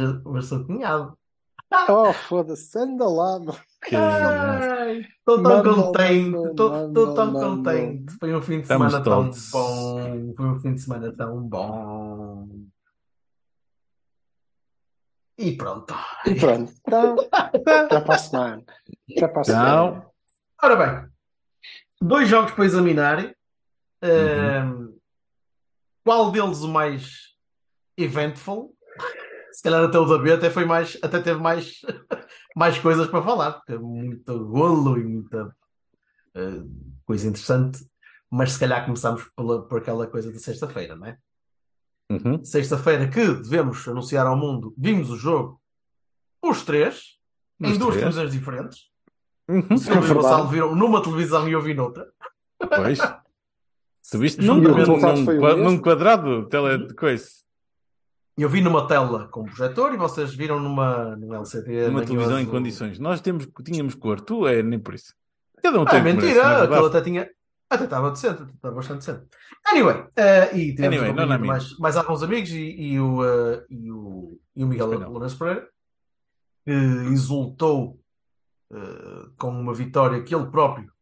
Mas, mas sou cunhado. Oh, foda-se, anda lá, mano. Estou tão contente, estou tão contente. Foi um fim de Estamos semana tão todos. bom. Foi um fim de semana tão bom. E pronto. E pronto, então, já para a semana. Já para a semana. Ora bem, dois jogos para examinar. Ahm, qual deles o mais eventful? Se calhar até o da B até foi mais, até teve mais, mais coisas para falar, porque muito golo e muita eh, coisa interessante. Mas se calhar começamos pela, por aquela coisa de sexta-feira, não é? Uhum. Sexta-feira que devemos anunciar ao mundo, vimos o jogo, os três, em Os duas três. televisões diferentes. Uhum. O Silvio. Gonçalo viram numa televisão e eu vi noutra. Pois. Tu viste num, num, num, num quadrado tele de coisa. Eu vi numa tela com projetor e vocês viram numa, num LCD. Numa televisão em condições. Nós temos, tínhamos cor. Tu é nem por isso. Cada um Ah, tem mentira! é aquilo até tinha. Até estava decente, até estava bastante decente. Anyway, eh, e tivemos Anyway, companhia não, não, mais, mais alguns amigos e, e o, eh, e, o, e o Miguel. Lourenço Pereira, que exultou eh, com uma vitória que ele próprio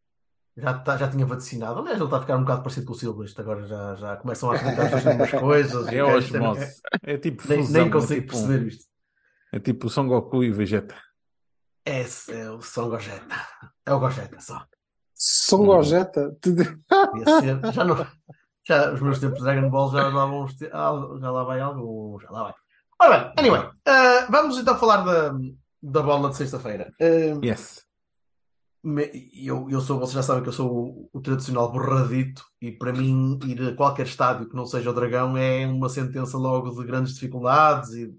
já, tá- já tinha vaticinado. Aliás, ele está a ficar um bocado parecido com o Silva. Isto agora já, já começam a acreditar nas mesmas coisas. É Isto osmose. É tipo Nem, fusão. nem consigo é, tipo um- perceber isto. é tipo o Son Goku e o Vegeta. Esse é o São Gojeta. É o Gojeta só. Devia ser. Já não. Já, os meus tempos de Dragon Ball já lá vão já lá vai algo, já lá vai. Ora bem, anyway, ah, vamos então falar da, da bola de sexta-feira. Ah, Yes. Eu, eu sou, vocês já sabem que eu sou o, o tradicional borradito e para mim ir a qualquer estádio que não seja o Dragão é uma sentença logo de grandes dificuldades e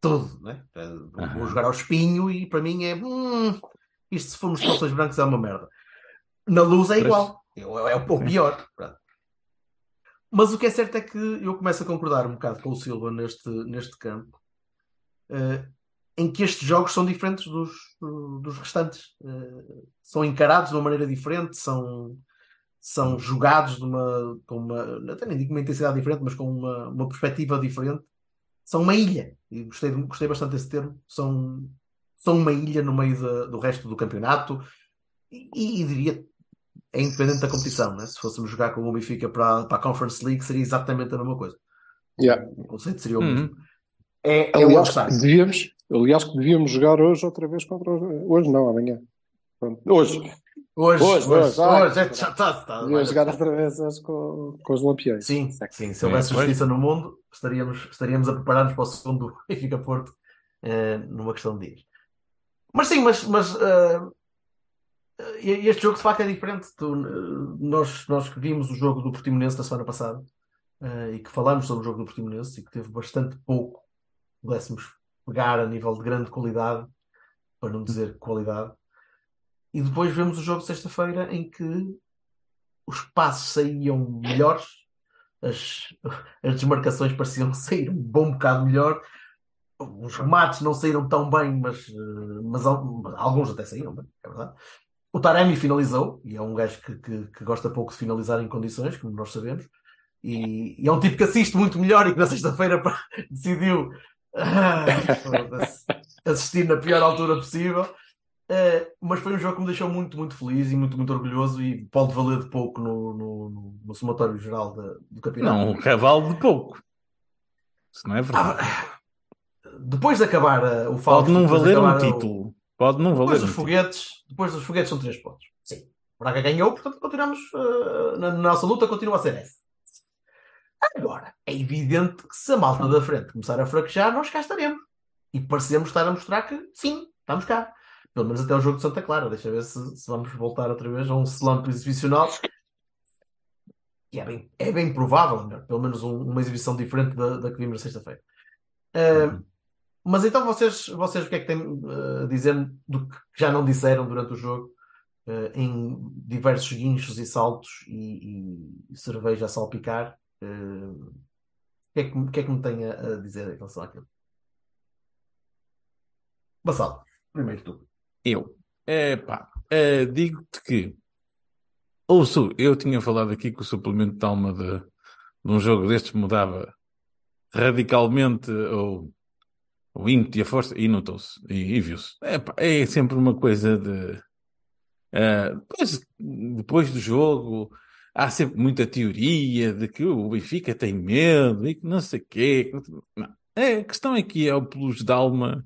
tudo, né? Ah, Vou jogar ao espinho e para mim é hum, isto se formos calções brancos é uma merda. Na luz é igual, é, é o pior. Mas o que é certo é que eu começo a concordar um bocado com o Silva neste, neste campo, eh, em que estes jogos são diferentes dos, dos restantes. Eh, são encarados de uma maneira diferente, são, são jogados de uma, com uma, até nem digo uma intensidade diferente, mas com uma, uma perspectiva diferente. São uma ilha, e gostei, gostei bastante desse termo. São, são uma ilha no meio da- do resto do campeonato e, e diria é independente da competição, né? Se fôssemos jogar com o Benfica para, para a Conference League, seria exatamente a mesma coisa. Yeah. O conceito seria o Uhum. mesmo. É, é o Aliás, All-Star. que devíamos, aliás, que devíamos jogar hoje outra vez contra os... Hoje não, amanhã. Pronto. Hoje. Hoje, Hoje, hoje, hoje, ai, hoje, é- já está. está Devíamos jogar outra vez hoje com, com os Lampiões. Sim, sim. Se houvesse É, pois. justiça no mundo, estaríamos, estaríamos a preparar-nos para o segundo Benfica Porto eh, numa questão de dias. Mas sim, mas, mas eh, este jogo de facto é diferente. Tu, eh, nós, nós que vimos o jogo do Portimonense da semana passada eh, e que falamos sobre o jogo do Portimonense e que teve bastante pouco, pudéssemos pegar a nível de grande qualidade, para não dizer qualidade. E depois vemos o jogo de sexta-feira em que os passos saíam melhores, as, as desmarcações pareciam sair um bom bocado melhor, os remates não saíram tão bem, mas, mas al- alguns até saíram bem, é verdade. O Taremi finalizou, e é um gajo que, que, que gosta pouco de finalizar em condições, como nós sabemos, e, e é um tipo que assiste muito melhor e que na sexta-feira decidiu ah, assistir na pior altura possível. Uh, mas foi um jogo que me deixou muito, muito feliz e muito, muito orgulhoso e pode valer de pouco no, no, no, no somatório geral da- do campeonato. Não, o cavalo de pouco. Isso não é verdade. Ah, depois de acabar uh, o Fausto, Pode não de valer um acabar o- título. Pode não valer Depois um dos título. foguetes, depois dos foguetes são três pontos. Sim. O Braga ganhou, portanto continuamos uh, na, na nossa luta, continua a ser essa. Agora, é evidente que se a malta da frente começar a fraquejar, nós cá estaremos. E parecemos estar a mostrar que sim, estamos cá. pelo menos até o jogo de Santa Clara. Deixa ver se, se vamos voltar outra vez a um slump exibicional. E é bem, é bem provável, melhor, pelo menos um- uma exibição diferente da, da que vimos na sexta-feira. Uh, mas então vocês, vocês o que é que têm uh, a dizer do que já não disseram durante o jogo, uh, em diversos guinchos e saltos e, e cerveja a salpicar? O que é que, que é que me tem a, dizer em relação àquilo? Bassal, primeiro tu. Eu. É pá, é, digo-te que. Ouço, eu tinha falado aqui que o suplemento de alma de, de um jogo destes mudava radicalmente o, o ímpeto e a força, e notou-se, e, e viu-se. É, é sempre uma coisa de. eh, depois, depois do jogo, há sempre muita teoria de que o Benfica tem medo e que não sei o quê. Não. É, a questão é que é o plus de alma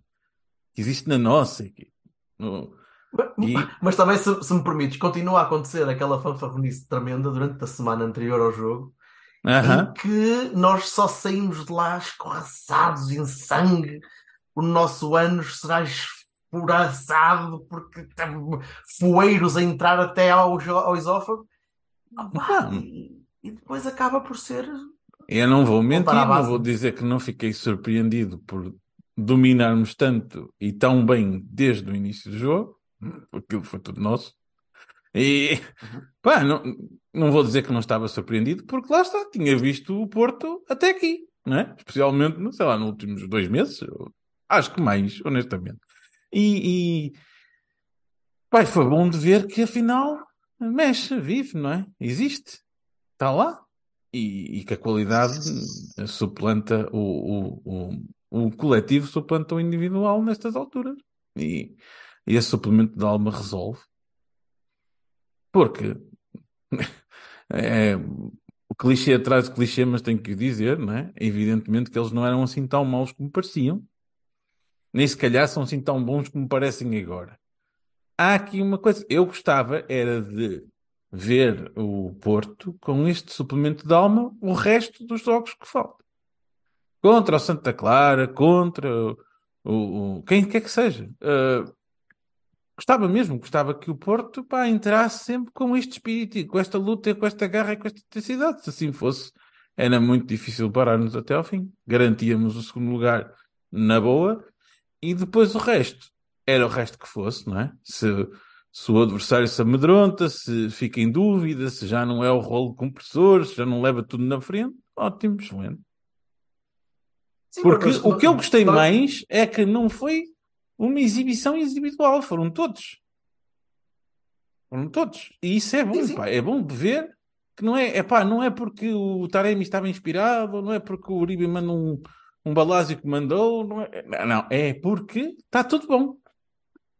que existe na nossa equipe. E- Mas também, se, se me permites, continua a acontecer aquela fanfarronice tremenda durante a semana anterior ao jogo, Aham. em que nós só saímos de lá escorraçados em sangue, o nosso ânus será esforaçado porque tem foeiros a entrar até ao, ao esófago. Opa, e, e depois acaba por ser. Eu não vou mentir, não vou dizer que não fiquei surpreendido por dominarmos tanto e tão bem desde o início do jogo, porque aquilo foi tudo nosso. E pá, não, não vou dizer que não estava surpreendido, porque lá está, tinha visto o Porto até aqui, não é? Especialmente, sei lá, nos últimos dois meses, acho que mais, honestamente. E, e pá, foi bom de ver que afinal mexe, vive, não é? Existe, está lá e, e que a qualidade suplanta o, o, o, o coletivo suplanta o individual nestas alturas. E, e esse suplemento de alma resolve. Porque é, o clichê atrás do clichê, mas tenho que dizer, não é? Evidentemente que eles não eram assim tão maus como pareciam. Nem se calhar são assim tão bons como parecem agora. Há aqui uma coisa. Eu gostava era de ver o Porto com este suplemento de alma o resto dos jogos que faltam. Contra o Santa Clara, contra o, o- o- quem quer que seja. Uh, gostava mesmo, gostava que o Porto pá, entrasse sempre com este espírito, com esta luta, com esta garra e com esta intensidade. Se assim fosse, era muito difícil parar-nos até ao fim. Garantíamos o segundo lugar na boa e depois o resto. Era o resto que fosse, não é? Se, se o adversário se amedronta, se fica em dúvida, se já não é o rolo compressor, se já não leva tudo na frente, ótimo, excelente. Sim, Porque o que eu gostei mais é que não foi uma exibição individual, foram todos. Foram todos. E isso é bom, Sim, sim. pá, é bom de ver que não é, é pá, não é porque o Taremi estava inspirado, não é porque o Uribe manda um, um balásio que mandou, não é, não, é porque está tudo bom.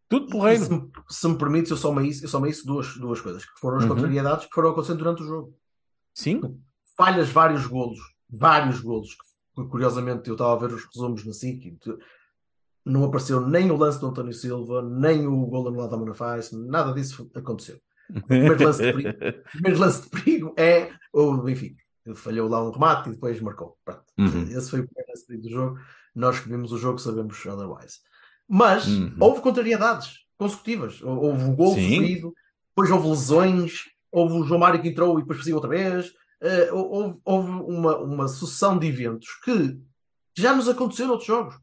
Tudo porreiro. Se, me- se me permites, eu somo a isso, eu somo a isso duas, duas coisas, que foram as Uhum. contrariedades que foram acontecendo durante o jogo. Sim, falhas vários golos, vários golos. que, Curiosamente, eu estava a ver os resumos na SIC. Não apareceu nem o lance do António Silva, nem o gol anulado da Manafaz, nada disso aconteceu. primeiro lance de perigo. O primeiro lance de perigo é o Benfica. Ele falhou lá um remate e depois marcou. Uhum. Esse foi o primeiro lance de perigo do jogo. Nós que vimos o jogo sabemos otherwise. Mas Uhum. houve contrariedades consecutivas. Houve um gol Sim. sofrido, depois houve lesões, houve o João Mário que entrou e depois fazia outra vez. Eh, houve houve uma, uma sucessão de eventos que já nos aconteceu noutros jogos.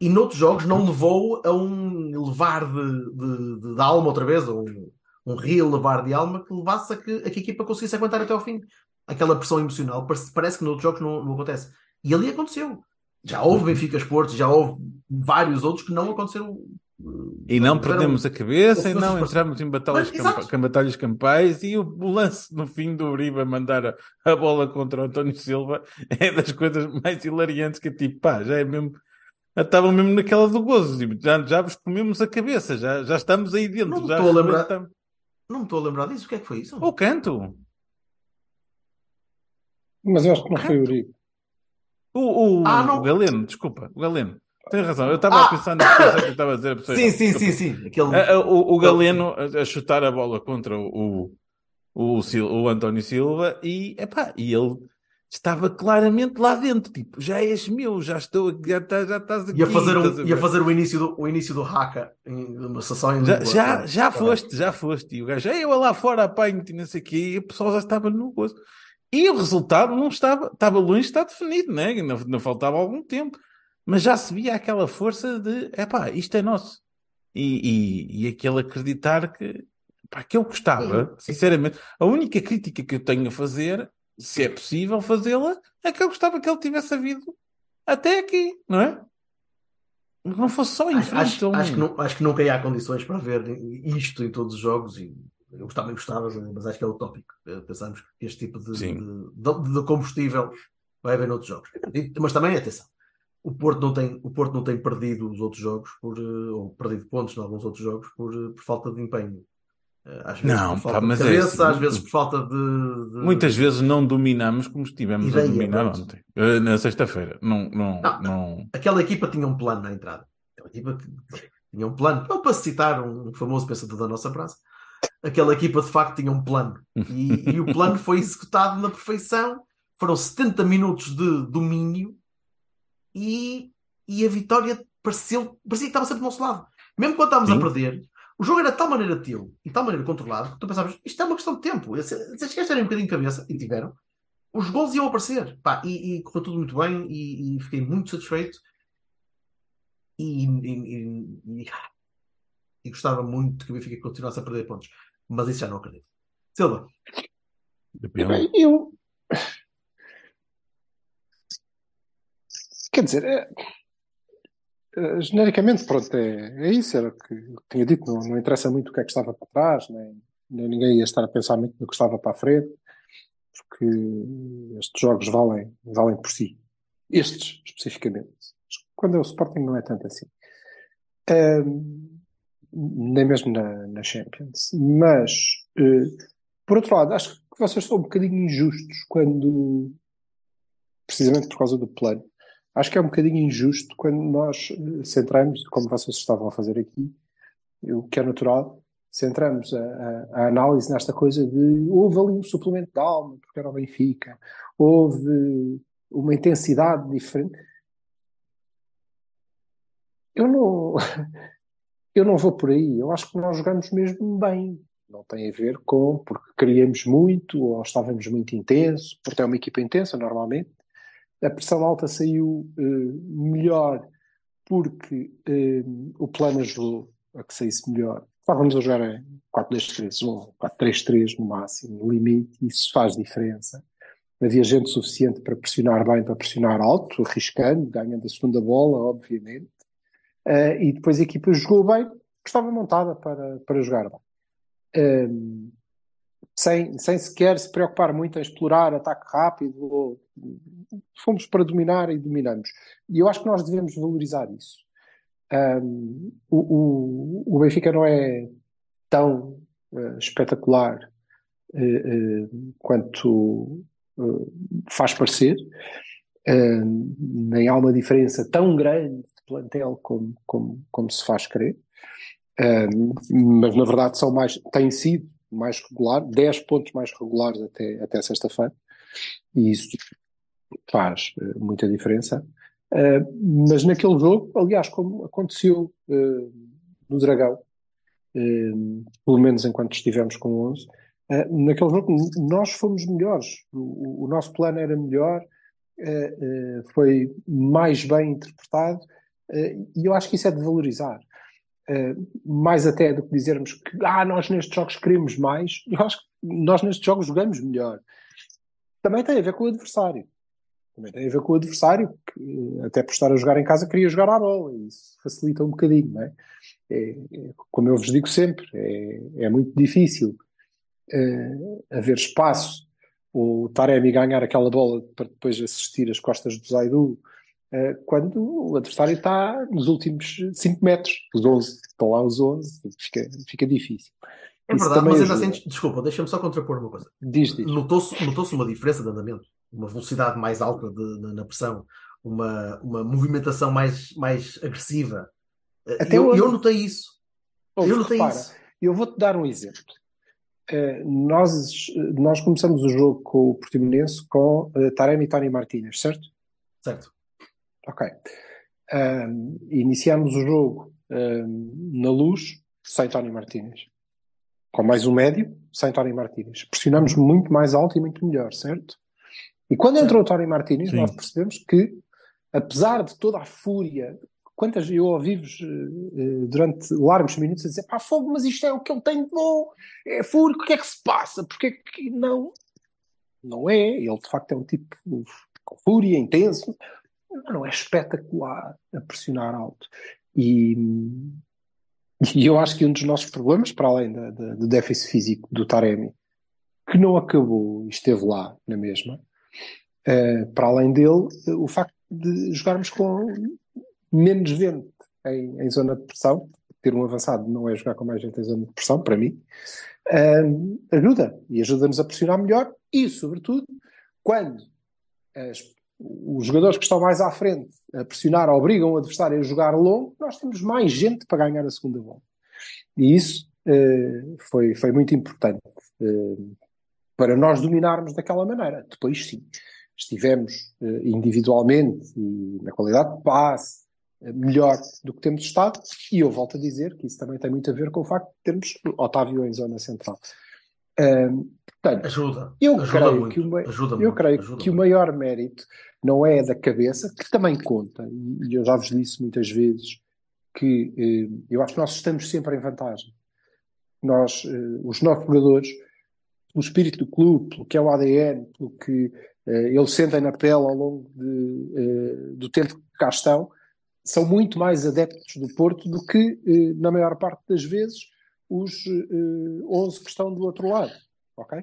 E noutros jogos não levou a um levar de, de, de- de alma outra vez, a um, um relevar de alma que levasse a que, a que a equipa conseguisse aguentar até ao fim. Aquela pressão emocional parece, parece que noutros jogos não, não acontece. E ali aconteceu. Já houve Benfica Esportes, já houve vários outros que não aconteceram. eh, E não perdemos a cabeça e não entramos em batalhas, Mas, campa- batalhas campais e o, o lance no fim do Uribe a mandar a, a bola contra o António Silva é das coisas mais hilariantes que tipo, pá, já é mesmo. Estavam mesmo naquela do gozo, tipo, já, já vos comemos a cabeça, já, já estamos aí dentro, Não me estou a lembrar. rebentamos. Não me estou a lembrar disso. O que é que foi isso? O canto, Mas eu acho que não foi o Uribe. O, o, Ah, não. o Galeno, desculpa, o Galeno, tem razão, eu estava Ah! a pensar pensei que eu estava a dizer a pessoa Sim, sim, sim, sim. Aquele... O, o Galeno a, chutar a bola contra o, o, o, António Silva e, epá, e ele estava claramente lá dentro, tipo, já és meu, já estou, já, tá- já estás aqui. Ia fazer, um, ia fazer o início do, o início do Haka uma sessão em Já, já, Tá já bem. foste, já foste. E o gajo, "Ei, eu lá fora apanho-te não sei o quê, e o pessoal já estava no gozo. E o resultado não estava, estava longe de estar definido, né? Ainda, ainda faltava algum tempo. Mas já se via aquela força de, epá, isto é nosso. E, e, e aquele acreditar que, pá, que eu gostava, sinceramente. A única crítica que eu tenho a fazer, se é possível fazê-la, é que eu gostava que ele tivesse havido até aqui, não é? Não fosse só em Acho, acho, acho que não, acho que nunca há condições para ver isto em todos os jogos e eu também gostava, mas acho que é utópico. Eh, Pensamos que este tipo de, de, de- combustível vai haver noutros jogos. Mas também, atenção, o Porto não tem, o Porto não tem perdido os outros jogos, por, eh, ou perdido pontos em alguns outros jogos, por, eh, por falta de empenho. Às vezes Não, por falta de é cabeça, assim, às vezes por falta de. de- Muitas vezes não dominamos como estivemos a Ideia, dominar pronto. ontem, na sexta-feira. Não, não, Não. não. Aquela equipa tinha um plano na entrada. Aquela equipa tinha um plano. Não para citar um famoso pensador da nossa praça. Aquela equipa de facto tinha um plano. E, e o plano foi executado na perfeição. Foram 70 minutos de domínio e, e a vitória pareceu, parecia que estava sempre do nosso lado. Mesmo quando estávamos Sim. a perder, o jogo era de tal maneira teu e de tal maneira controlado que tu pensavas, isto é uma questão de tempo. Se estes gajos um bocadinho de cabeça, e tiveram, os gols iam aparecer. Pá, e, e correu tudo muito bem e, e fiquei muito satisfeito. E, e- e- gostava muito que o Benfica continuasse a perder pontos. Mas isso já não acredito. Silva, Depende. Eu. Quer dizer, é- é, genericamente, pronto, é, é isso, era o que eu tinha dito, não, não interessa muito o que é que estava para trás, nem, nem ninguém ia estar a pensar muito no que estava para a frente, porque estes jogos valem, valem por si. Estes, especificamente. Quando é o Sporting não é tanto assim. Ahm, nem mesmo na, na Champions. Mas, eh, por outro lado, acho que vocês são um bocadinho injustos quando, precisamente por causa do plano, acho que é um bocadinho injusto quando nós eh, centramos, como vocês estavam a fazer aqui, o que é natural, centramos a, a- a análise nesta coisa de houve ali um suplemento de alma, porque era o Benfica, houve uma intensidade diferente. Eu não, eu não vou por aí. Eu acho que nós jogamos mesmo bem. Não tem a ver com porque queríamos muito ou estávamos muito intenso, porque é uma equipa intensa normalmente. A pressão alta saiu eh, melhor porque eh, o plano ajudou a que saísse melhor. Estávamos a jogar em 4-2-3 ou 4-3-3 no máximo, no limite, isso faz diferença. Havia gente suficiente para pressionar bem, para pressionar alto, arriscando, ganhando a segunda bola, obviamente. Eh, e depois a equipa jogou bem, estava montada para, para jogar bem. Um, sem, sem sequer se preocupar muito em explorar ataque rápido, ou, fomos para dominar e dominamos. E eu acho que nós devemos valorizar isso. Um, o, o, o Benfica não é tão uh, espetacular uh, uh, quanto faz parecer, nem há uma diferença tão grande de plantel como, como, como se faz crer. Mas na verdade são mais, têm sido mais regular, 10 pontos mais regulares até, até sexta-feira, e isso faz uh, muita diferença. Uh, mas naquele jogo, aliás, como aconteceu uh, no Dragão, pelo menos enquanto estivemos com 11, naquele jogo nós fomos melhores, o, o nosso plano era melhor, foi mais bem interpretado, e eu acho que isso é de valorizar. Uh, mais até do que dizermos que ah, nós nestes jogos queremos mais, eu acho que nós nestes jogos jogamos melhor. Também tem a ver com o adversário. Também tem a ver com o adversário, que até por estar a jogar em casa queria jogar à bola, e isso facilita um bocadinho, não é? é, é como eu vos digo sempre, é, é muito difícil haver espaço o Taremi ganhar aquela bola para depois assistir às costas do Zaidu quando o adversário está nos últimos 5 metros, os 11, estão lá os 11, fica, fica difícil. É Isso verdade, mas ainda ajuda. assim, desculpa, deixa-me só contrapor uma coisa. Diz, diz. Notou-se notou uma diferença de andamento, uma velocidade mais alta de- de- na pressão, uma, uma movimentação mais, mais agressiva. Até eu, eu notei isso. Ouve, eu notei repara, isso. Eu vou-te dar um exemplo. eh, nós, nós começamos o jogo com o Portimonense com eh, Taremi e Tony Martínez, certo? Certo. Ok. Ahm, iniciamos o jogo ahm, na luz sem Tony Martínez. Com mais um médio, sem Tony Martínez. Pressionamos muito mais alto e muito melhor, certo? E quando entrou o Tony Martínez, nós percebemos que, apesar de toda a fúria, quantas eu ouvi-vos eh, eh, durante largos minutos a dizer pá, fogo, mas isto é o que ele tem de bom, é fúria, o que é que se passa? Porque é que não? Não é, ele de facto é um tipo com fúria, intenso, não é espetacular a pressionar alto. E, e eu acho que um dos nossos problemas, para além da- da- do déficit físico do Taremi, que não acabou e esteve lá na mesma, eh, para além dele, eh, o facto de jogarmos com menos gente em, em zona de pressão, ter um avançado não é jogar com mais gente em zona de pressão, para mim, eh, ajuda e ajuda-nos a pressionar melhor e, sobretudo, quando as- os jogadores que estão mais à frente a pressionar obrigam o adversário a jogar longo, nós temos mais gente para ganhar a segunda bola. E isso eh, foi, foi muito importante eh, para nós dominarmos daquela maneira. Depois, sim, estivemos eh, individualmente e na qualidade de passe melhor do que temos estado, e eu volto a dizer que isso também tem muito a ver com o facto de termos Otávio em zona central. Portanto, Ajuda. eu ajuda creio muito. que o ajuda eu muito, creio ajuda que o muito. maior mérito não é da cabeça, que também conta, e eu já vos disse muitas vezes que eh, eu acho que nós estamos sempre em vantagem. Nós, eh, os nossos jogadores, pelo espírito do clube, pelo que é o ADN, pelo que eh, eles sentem na pele ao longo de, eh, do tempo que cá estão, são muito mais adeptos do Porto do que, eh, na maior parte das vezes, os eh, 11 que estão do outro lado. Ok?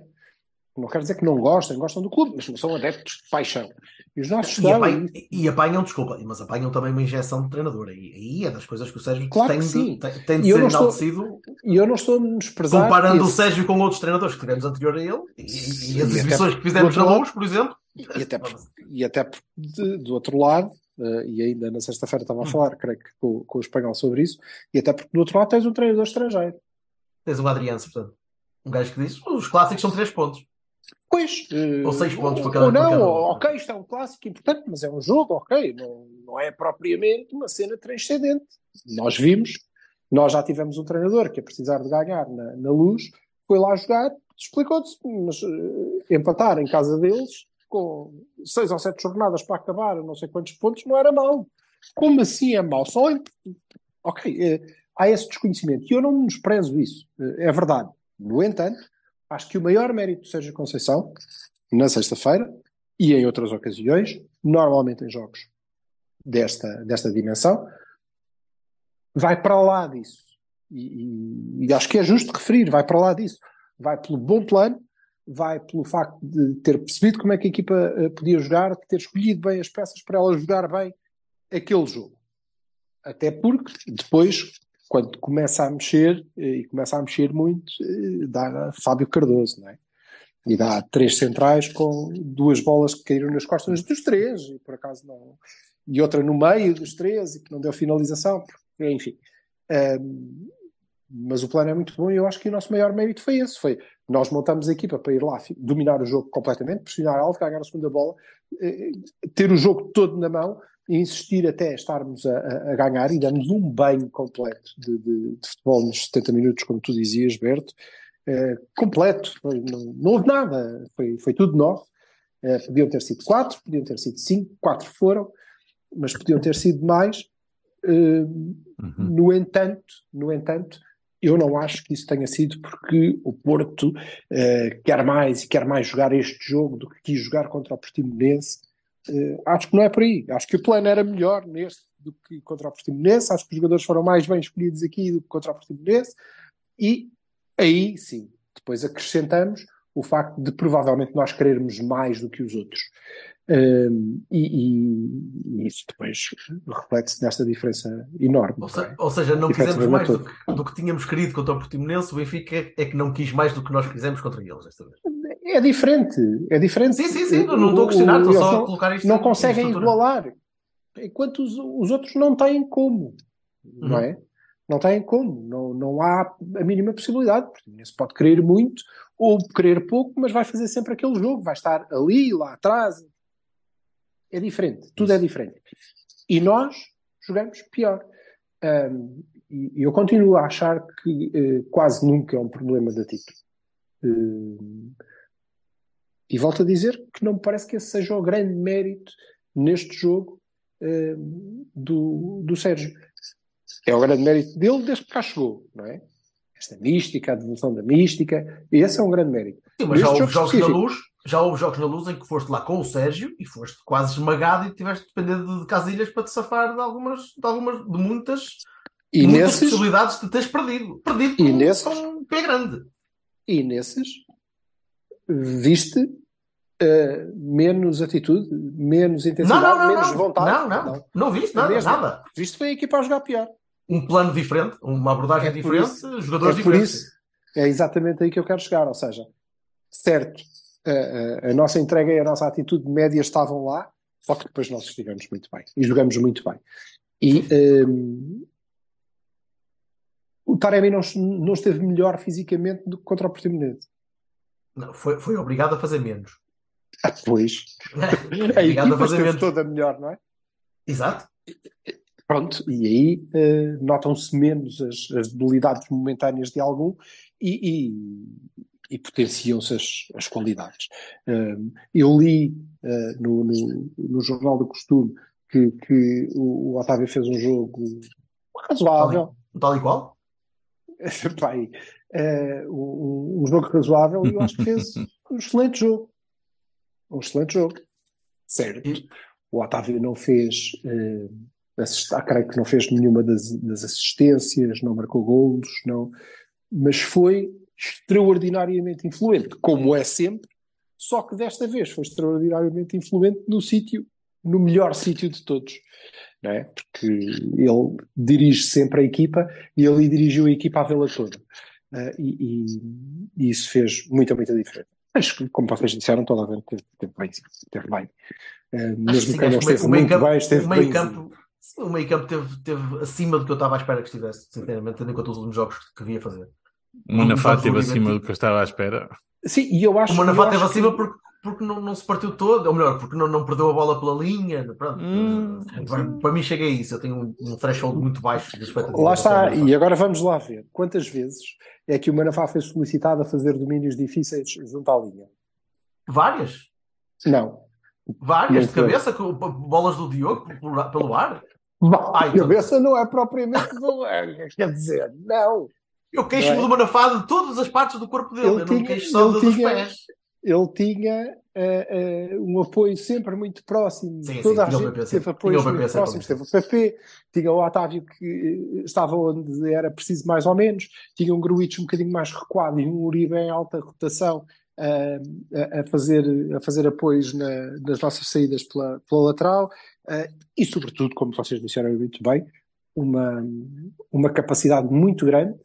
Não quero dizer que não gostem, gostam do clube, mas não são adeptos de paixão. E os nossos E, apanham, e- e apanham, desculpa, mas apanham também uma injeção de treinador. Aí, aí é das coisas que o Sérgio Claro tem, que de, tem, tem de E ser enaltecido, e eu não estou a menosprezar. comparando o esse- Sérgio com outros treinadores que tivemos anterior a ele, e, e- e as até exibições que do fizemos na Luz, por exemplo. E até, por- e até por- de- do outro lado, eh, e ainda na sexta-feira estava a Hum. falar, creio que com, com o espanhol sobre isso, e até porque do outro lado tens um treinador estrangeiro. Tens o Adriano, portanto. Um gajo que diz: os clássicos são três pontos. Pois, eh, Ou seis pontos para ou, cada- ou para não, cada um. ok, isto é um clássico importante, mas é um jogo, ok, não, não é propriamente uma cena transcendente. Nós vimos, nós já tivemos um treinador que, a precisar de ganhar na, na luz, foi lá jogar, explicou-se, mas eh, empatar em casa deles, com seis ou sete jornadas para acabar, não sei quantos pontos, não era mau. Como assim é mau? Só em... Ok, eh, há esse desconhecimento. E eu não menosprezo isso, é verdade. No entanto, acho que o maior mérito do Sérgio Conceição, na sexta-feira e em outras ocasiões, normalmente em jogos desta, desta dimensão, vai para lá disso. E, e- e acho que é justo referir, vai para lá disso. Vai pelo bom plano, vai pelo facto de ter percebido como é que a equipa eh, podia jogar, de ter escolhido bem as peças para ela jogar bem aquele jogo. Até porque depois, quando começa a mexer, eh, e começa a mexer muito, eh, dá Fábio Cardoso, não é? E dá três centrais com duas bolas que caíram nas costas dos três, e por acaso não. E outra no meio dos três, e que não deu finalização, enfim. Ahm, mas o plano é muito bom e eu acho que o nosso maior mérito foi esse. Foi nós montamos a equipa para ir lá dominar o jogo completamente, pressionar alto, ganhar a segunda bola, eh, ter o jogo todo na mão e insistir até estarmos a, a- ganhar e damos um banho completo de, de- de futebol nos 70 minutos, como tu dizias, Berto. Eh, completo, Foi- não, não houve nada, foi, foi tudo nosso. Eh, podiam ter sido quatro, podiam ter sido cinco, quatro foram, mas podiam ter sido mais. Eh, Uhum. no entanto, no entanto, eu não acho que isso tenha sido porque o Porto quer mais e quer mais jogar este jogo do que quis jogar contra o Portimonense. Eh, acho que não é por aí. Acho que o plano era melhor neste do que contra o Portimonense. Acho que os jogadores foram mais bem escolhidos aqui do que contra o Portimonense. E aí sim, depois acrescentamos o facto de provavelmente nós querermos mais do que os outros. Um, e, e isso depois reflete-se nesta diferença enorme. Ou, não se- é? ou seja, não quisemos mais do que, do que tínhamos querido contra o Portimonense. O Benfica é, é que não quis mais do que nós quisemos contra eles desta vez. É diferente, é diferente. Sim, sim, sim. Não, não estou a questionar, estou só a não, colocar isto não em- em conseguem igualar, enquanto os, os outros não têm como, não Uhum. é? Não tem como, não, não há a mínima possibilidade. O Portimonense pode querer muito ou querer pouco, mas vai fazer sempre aquele jogo, vai estar ali, lá atrás. É diferente, tudo é diferente. E nós jogamos pior. Um, e eu continuo a achar que uh, quase nunca é um problema de atitude. Uh, e volto a dizer que não me parece que esse seja o grande mérito neste jogo uh, do, do Sérgio. É o grande mérito dele desde que cá chegou, não é? Esta mística, a devolução da mística, esse é um grande mérito. Sim, mas já houve jogo jogos na luz, já houve jogos na luz em que foste lá com o Sérgio e foste quase esmagado e tiveste de depender de, de casilhas para te safar de algumas, de algumas, de muitas, E muitas nesses, possibilidades de teres perdido. Perdido E com, nesses? com um pé grande. e nesses viste eh, menos atitude, menos Não, intensidade, não, não, menos não. vontade. Não, não. Não viste nada, Mesmo. nada. Viste foi a equipa a jogar pior. Um plano diferente, uma abordagem É diferente, isso- jogadores é diferentes. isso, é exatamente aí que eu quero chegar. Ou seja, certo, a, a- a nossa entrega e a nossa atitude média estavam lá, só que depois nós estivemos muito bem e jogamos muito bem. E hum, o Taremi não, não esteve melhor fisicamente do que contra o Portimonense. Não, foi, foi obrigado a fazer menos. Ah, Pois, a obrigado a equipa fazer esteve menos. toda melhor, não é? Exato. Pronto, e aí eh, notam-se menos as, as debilidades momentâneas de algum e, e- e potenciam-se as, as qualidades. Eh, eu li eh, no, no- no Jornal do Costume que, que o, o Otávio fez um jogo razoável, Tal e qual? Pai, eh, um, um jogo razoável e eu acho que fez um excelente jogo. Um excelente jogo. Certo. O Otávio não fez, eh, assist- ah, creio que não fez nenhuma das, das assistências, não marcou golos, não, mas foi extraordinariamente influente, como é sempre, só que desta vez foi extraordinariamente influente no sítio, no melhor sítio de todos. É? Porque ele dirige sempre a equipa e ele dirigiu a equipa à vela toda. Ah, e, e- e isso fez muita, muita diferença. Mas, como vocês disseram, toda a gente teve, teve bem. Teve bem. Que mesmo sim, quem não que esteve muito campo- bem, esteve bem. campo, sim, o meio campo teve, teve acima do que eu estava à espera que estivesse, sinceramente, tendo em conta os últimos jogos que via fazer. O Manafá esteve acima do que eu estava à espera. Sim, e eu acho O Manafá eu teve acho acima que- porque, porque não, não se partiu todo, ou melhor, porque não, não perdeu a bola pela linha. Pronto. Hum, para, para mim chega a isso. Eu tenho um, um threshold muito baixo de expectativa. Lá está, e agora vamos lá ver quantas vezes é que o Manafá foi solicitado a fazer domínios difíceis junto à linha. Várias. Não. Várias de cabeça, com bolas do Diogo pelo, pelo ar. Ai, então- cabeça não é propriamente do quer dizer, não. Eu queixo-me é? do Manafá de todas as partes do corpo dele. Ele eu não tinha- me queixo só dos tinha- pés. Ele tinha eh, eh, um apoio sempre muito próximo. Sim, sim, Toda a tinha o gente sim. teve apoios muito próximos. Teve o PP, tinha o Otávio que eh, estava onde era preciso mais ou menos, tinha um Gruitch um bocadinho mais recuado e um Uribe em alta rotação eh, a, a fazer, a fazer apoios na- nas nossas saídas pela, pela lateral e, sobretudo, como vocês disseram muito bem, uma, uma capacidade muito grande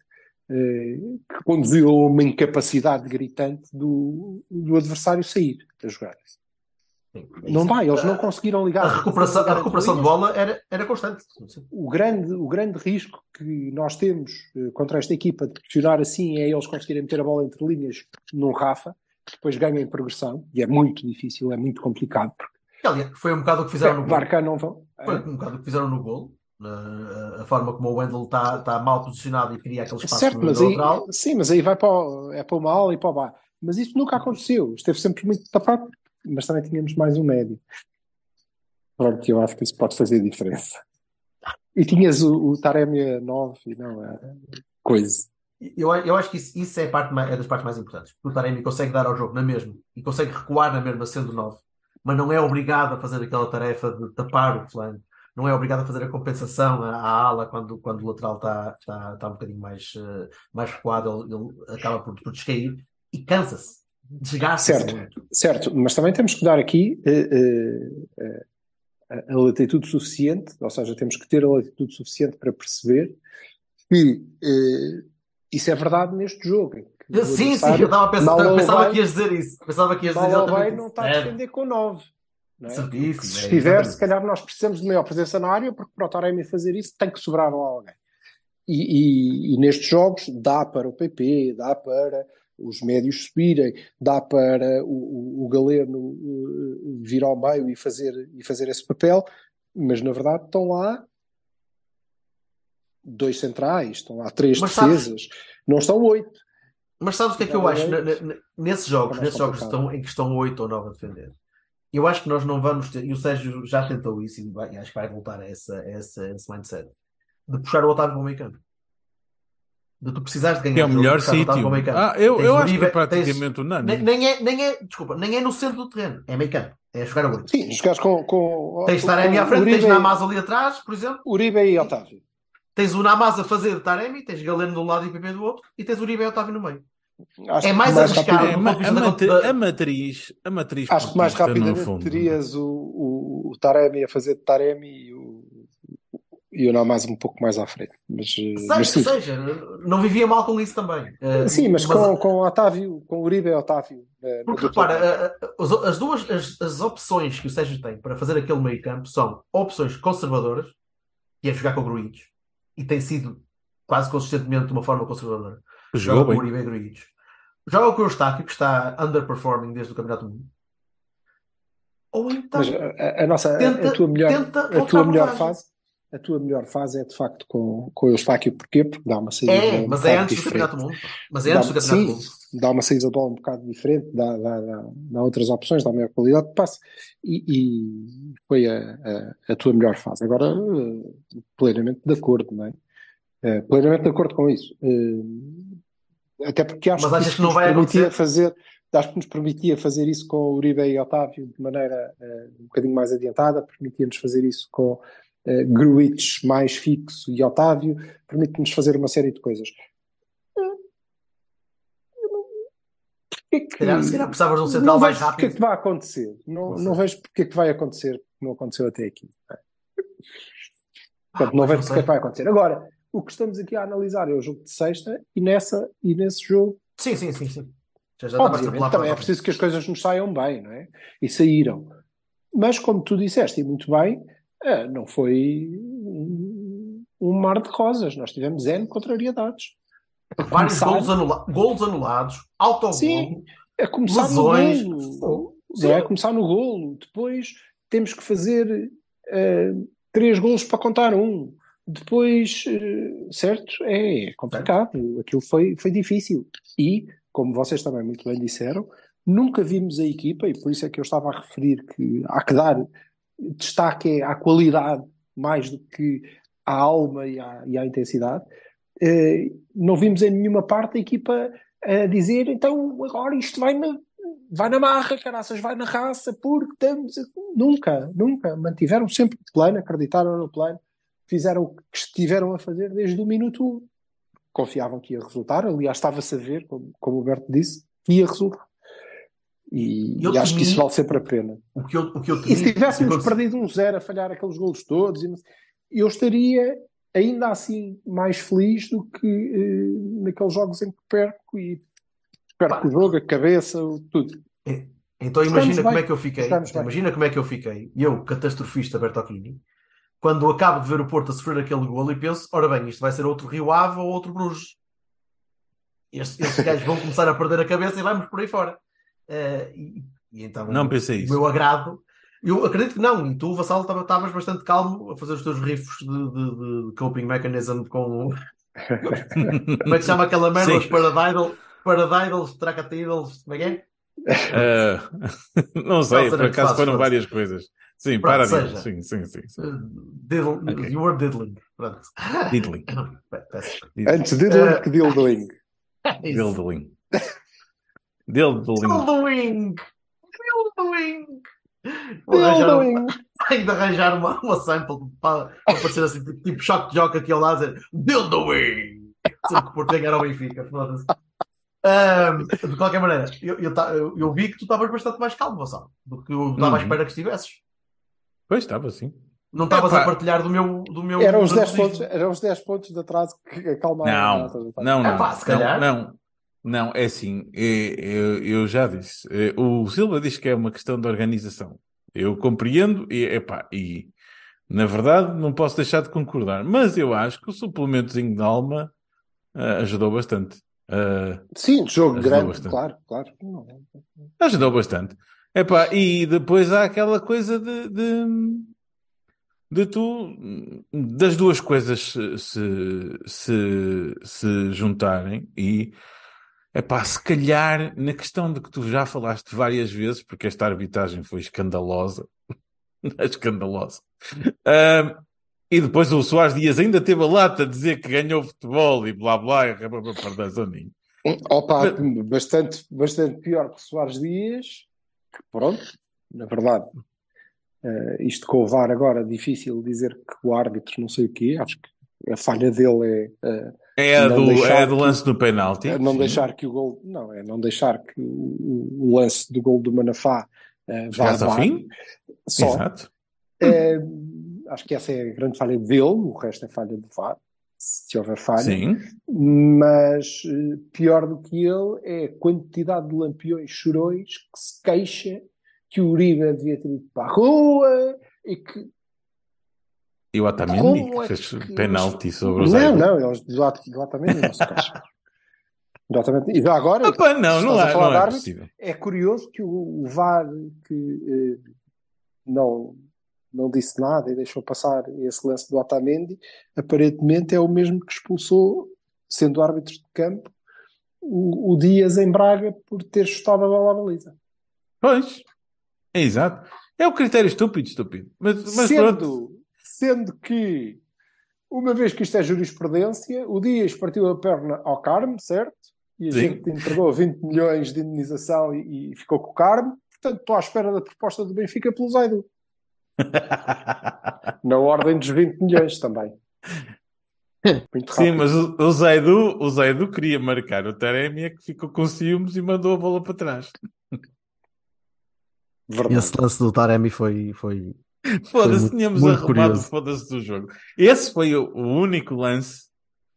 que conduziu a uma incapacidade gritante do, do adversário sair a jogar. Sim. Não dá, eles não conseguiram ligar. A recuperação, a recuperação de bola era, era constante. O grande, o grande risco que nós temos eh, contra esta equipa de pressionar assim é eles conseguirem meter a bola entre linhas num Rafa, que depois ganha em progressão, e é muito difícil, é muito complicado, porque Aliás, foi um bocado o que fizeram no gol. não vão. Foi um bocado o que fizeram no gol. A, a forma como o Wendel está tá mal posicionado e cria aquele espaço Certo, mas aí, lateral. sim, mas aí vai para o, é para uma ala e para o bar. Mas isso nunca aconteceu, esteve sempre muito tapado, mas também tínhamos mais um médio. Pronto, eu acho que isso pode fazer diferença. E tinhas o, o Taremi a 9 e não a coisa. Eu, eu acho que isso, isso é, parte é das partes mais importantes. Porque o Taremi consegue dar ao jogo na mesma e consegue recuar na mesma sendo 9, mas não é obrigado a fazer aquela tarefa de tapar o flanco. Não é obrigado a fazer a compensação à, ala quando, quando o lateral está está, está um bocadinho mais, eh, mais recuado, ele, ele acaba por, por descair e cansa-se. Desgasta-se Certo. muito. Certo, mas também temos que dar aqui eh, eh, a, a latitude suficiente, ou seja, temos que ter a latitude suficiente para perceber que isso é verdade neste jogo. Sim, sim, eu estava a pensar, pensava que ias dizer isso. Pensava que ias dizer exatamente não está a É, defender com 9. É? certíssimo, Se é estiver, se calhar nós precisamos de maior presença na área, porque para o Taremi fazer isso tem que sobrar lá alguém. e, e, e nestes jogos dá para o PP, dá para os médios subirem, dá para o, o, o Galeno uh, vir ao meio e fazer, e fazer esse papel, mas na verdade estão lá dois centrais, estão lá três Mas sabes- defesas, não estão oito. Mas sabes o que é que eu acho n- nesses jogos, É nesses jogos estão, em que estão 8 ou 9 a defender? Eu acho que nós não vamos ter, e o Sérgio já tentou isso e vai- acho que vai voltar a, essa, a essa- a esse mindset de puxar o Otávio para o meio campo. De tu precisares de ganhar Que é o melhor sítio. o. Ah, eu, Tens eu o acho que Uribe- é praticamente Nem, unânime. nem é, nem é, desculpa, nem é no centro do terreno, é meio campo, é jogar a 8. Sim, jogares com, com Tens Taremi à frente, tens Uribe, Namaz ali atrás, por exemplo. Uribe e Otávio. Tens o Namaz a fazer de Taremi, tens Galeno de um lado e PP do outro, e tens o Uribe e Otávio no meio. Acho É que mais arriscado. É, a, da- mate- da- a matriz, a matriz Acho que mais rapidamente terias o, o, o Taremi a fazer de Taremi e o, e o Namaz um pouco mais à frente. Mas, eh, Seja, mas seja, não vivia mal com isso também. Eh, Sim, mas com, com Otávio, com Uribe e Otávio. eh, Porque repara, a- a- as, as duas as, as opções que o Sérgio tem para fazer aquele meio campo são opções conservadoras, que é jogar com Gruitos, e tem sido quase consistentemente de uma forma conservadora. Jogou Joga com bem. Uribe Gruitos. Joga com o Eustáquio, que está underperforming desde o Campeonato do Mundo. Ou então, Mas a, a nossa, tenta- a tua melhor, a tua melhor fase, a tua melhor fase é de facto com, com o Eustáquio. Porquê? Porque dá uma saída é, um mas é antes do diferente. Campeonato do Mundo. Mas é antes do Campeonato do sim, Mundo. dá uma saída de bola um bocado diferente, dá, dá, dá, dá outras opções, dá maior qualidade de passe e, e foi a, a, a tua melhor fase. Agora, eh, plenamente de acordo, não é? Eh, plenamente de acordo com isso. Eh, até porque acho Mas que que não nos vai permitia acontecer? fazer, acho que nos permitia fazer isso com o Uribe e Otávio de maneira eh, um bocadinho mais adiantada, permitia-nos fazer isso com eh, Gruitch mais fixo e Otávio, permite-nos fazer uma série de coisas. Porquê que- Se calhar, se calhar precisavas de um não central mais é rápido. que vai acontecer. Não, Não vejo porque é que vai acontecer, que não aconteceu até aqui. Ah, Portanto, não vejo porque é que vai acontecer. Agora, o que estamos aqui a analisar é o jogo de sexta e, nessa, e nesse jogo, Sim, sim, sim, sim. Já, já a obviamente, também é para preciso que as coisas nos saiam bem, não é? E saíram. Mas, como tu disseste, e muito bem, eh, não foi um, mar de rosas. Nós tivemos N contrariedades. A vários começar- golos, anula golos anulados, autogol. Sim. a começar Lesões. no golo, é? Começar no golo, depois temos que fazer eh, três golos para contar um, depois, eh, certo? É complicado, aquilo foi, foi difícil. E, como vocês também muito bem disseram, nunca vimos a equipa, e por isso é que eu estava a referir que há que dar destaque à qualidade mais do que à alma e à, e à intensidade. Eh, não vimos em nenhuma parte a equipa a dizer então agora isto vai na, vai na marra, caraças, vai na raça, porque estamos. a-" Nunca, nunca. Mantiveram sempre o plano, acreditaram no plano, fizeram o que estiveram a fazer desde o minuto um. Confiavam que ia resultar, aliás, estava-se a ver, como, como o Berto disse, que ia resultar. E, Eu e acho que temi- isso vale sempre a pena. O que eu, o que eu E se temi- tivéssemos eu- perdido um zero a falhar aqueles golos todos, eu estaria ainda assim mais feliz do que eh, naqueles jogos em que perco e perco Pá. o jogo, a cabeça, tudo. Então Jogamos imagina como bem. é que eu fiquei. Bem. Imagina como é que eu fiquei. Eu, catastrofista Bertocchini, quando acabo de ver o Porto a sofrer aquele golo e penso, ora bem, isto vai ser outro Rio Ave ou outro Bruges. Estes, estes gajos vão começar a perder a cabeça e vamos por aí fora. Eh, e, e então Não pensei o isso. meu agrado. Eu acredito que não, e tu, Vassal, tava- estavas bastante calmo a fazer os teus riffs de, de- de coping mechanism com. Como é que chama aquela merda? Os paradiddles, paradiddles, tracatiddles, como é que é? Ah, não sei, Não, por acaso foram várias coisas. Sim, Pronto, para seja. sim, sim, sim. sim. Uh, diddle, Ok. You were diddling. Pronto. Diddling. Antes Eh, que dildoing. Isso. Dildling. Dildling. Dildoing! Dildoing! Vou arranjar, Dildoing. tenho de arranjar uma, uma sample para, para parecer assim, tipo, tipo choque de joca aqui ao lado, dizer Dildoing! Sempre que o Porto ganhar ao Benfica, foda-se. Ahm, de qualquer maneira, eu, eu, eu- eu vi que tu estavas bastante mais calmo, Vassal, do que eu estava à Uhum. espera que estivesses. Pois estava, sim. Não estavas a partilhar do meu. Do meu Eram os 10 nervosismo. pontos, eram os 10 pontos de atraso que acalmaram. a Não, não, não. Epá, se calhar. Não, não, não, é assim. é- Eu, eu já disse. é, O Silva diz que é uma questão de organização. Eu compreendo e, epá, e Na verdade, não posso deixar de concordar, mas eu acho que o suplementozinho de alma ah, ajudou bastante. Ah, Sim, jogo grande, claro, claro. Ajudou bastante. Epá, e depois há aquela coisa de, de, de tu, das duas coisas se, se, se, juntarem e, epá, se calhar na questão de que tu já falaste várias vezes, porque esta arbitragem foi escandalosa, escandalosa, Ah, e depois o Soares Dias ainda teve a lata de dizer que ganhou futebol e blá blá, e acabou para perder zoninho. Opa, bastante, bastante pior que Soares Dias, que pronto, na verdade, eh, isto com o VAR agora, difícil dizer que o árbitro não sei o quê, acho que a falha dele é eh, É a do, é do que- lance do penalti. é não sim. deixar que o gol, não, é não deixar que o, o lance do gol do Manafá eh, vá ao fim? só. Exato. Eh, acho que essa é a grande falha dele, o resto é falha do VAR, se houver falha. Sim. Mas eh, pior do que ele é a quantidade de lampiões chorões que se queixa que o Uribe devia ter ido para a rua e que. E o Otamendi, Como que é fez que- penalti sobre o Não, não, eles do Otamendi não se queixam. Otamendi- E agora, Opa, não, se não, a há, não é árbitro, possível. é curioso que o, o VAR que eh, não, não disse nada e deixou passar esse lance do Otamendi, aparentemente é o mesmo que expulsou, sendo árbitro de campo, o, o Dias em Braga por ter chutado a bola à baliza. Pois, é exato. É o critério estúpido, estúpido. Mas, mas pronto. Sendo, sendo que, uma vez que isto é jurisprudência, o Dias partiu a perna ao Carmo, certo? E a Sim. gente entregou 20 milhões de indenização e, e ficou com o Carmo. Portanto, estou à espera da proposta do Benfica pelo Zaidu. Na ordem dos 20 milhões também. Muito Sim, mas o, o Zaidu, o Zaidu queria marcar o Taremi, é que ficou com ciúmes e mandou a bola para trás. Verdade. Esse lance do Taremi foi, foi... Foda-se, tínhamos muito arrumado foda-se do jogo. Esse foi o, o único lance,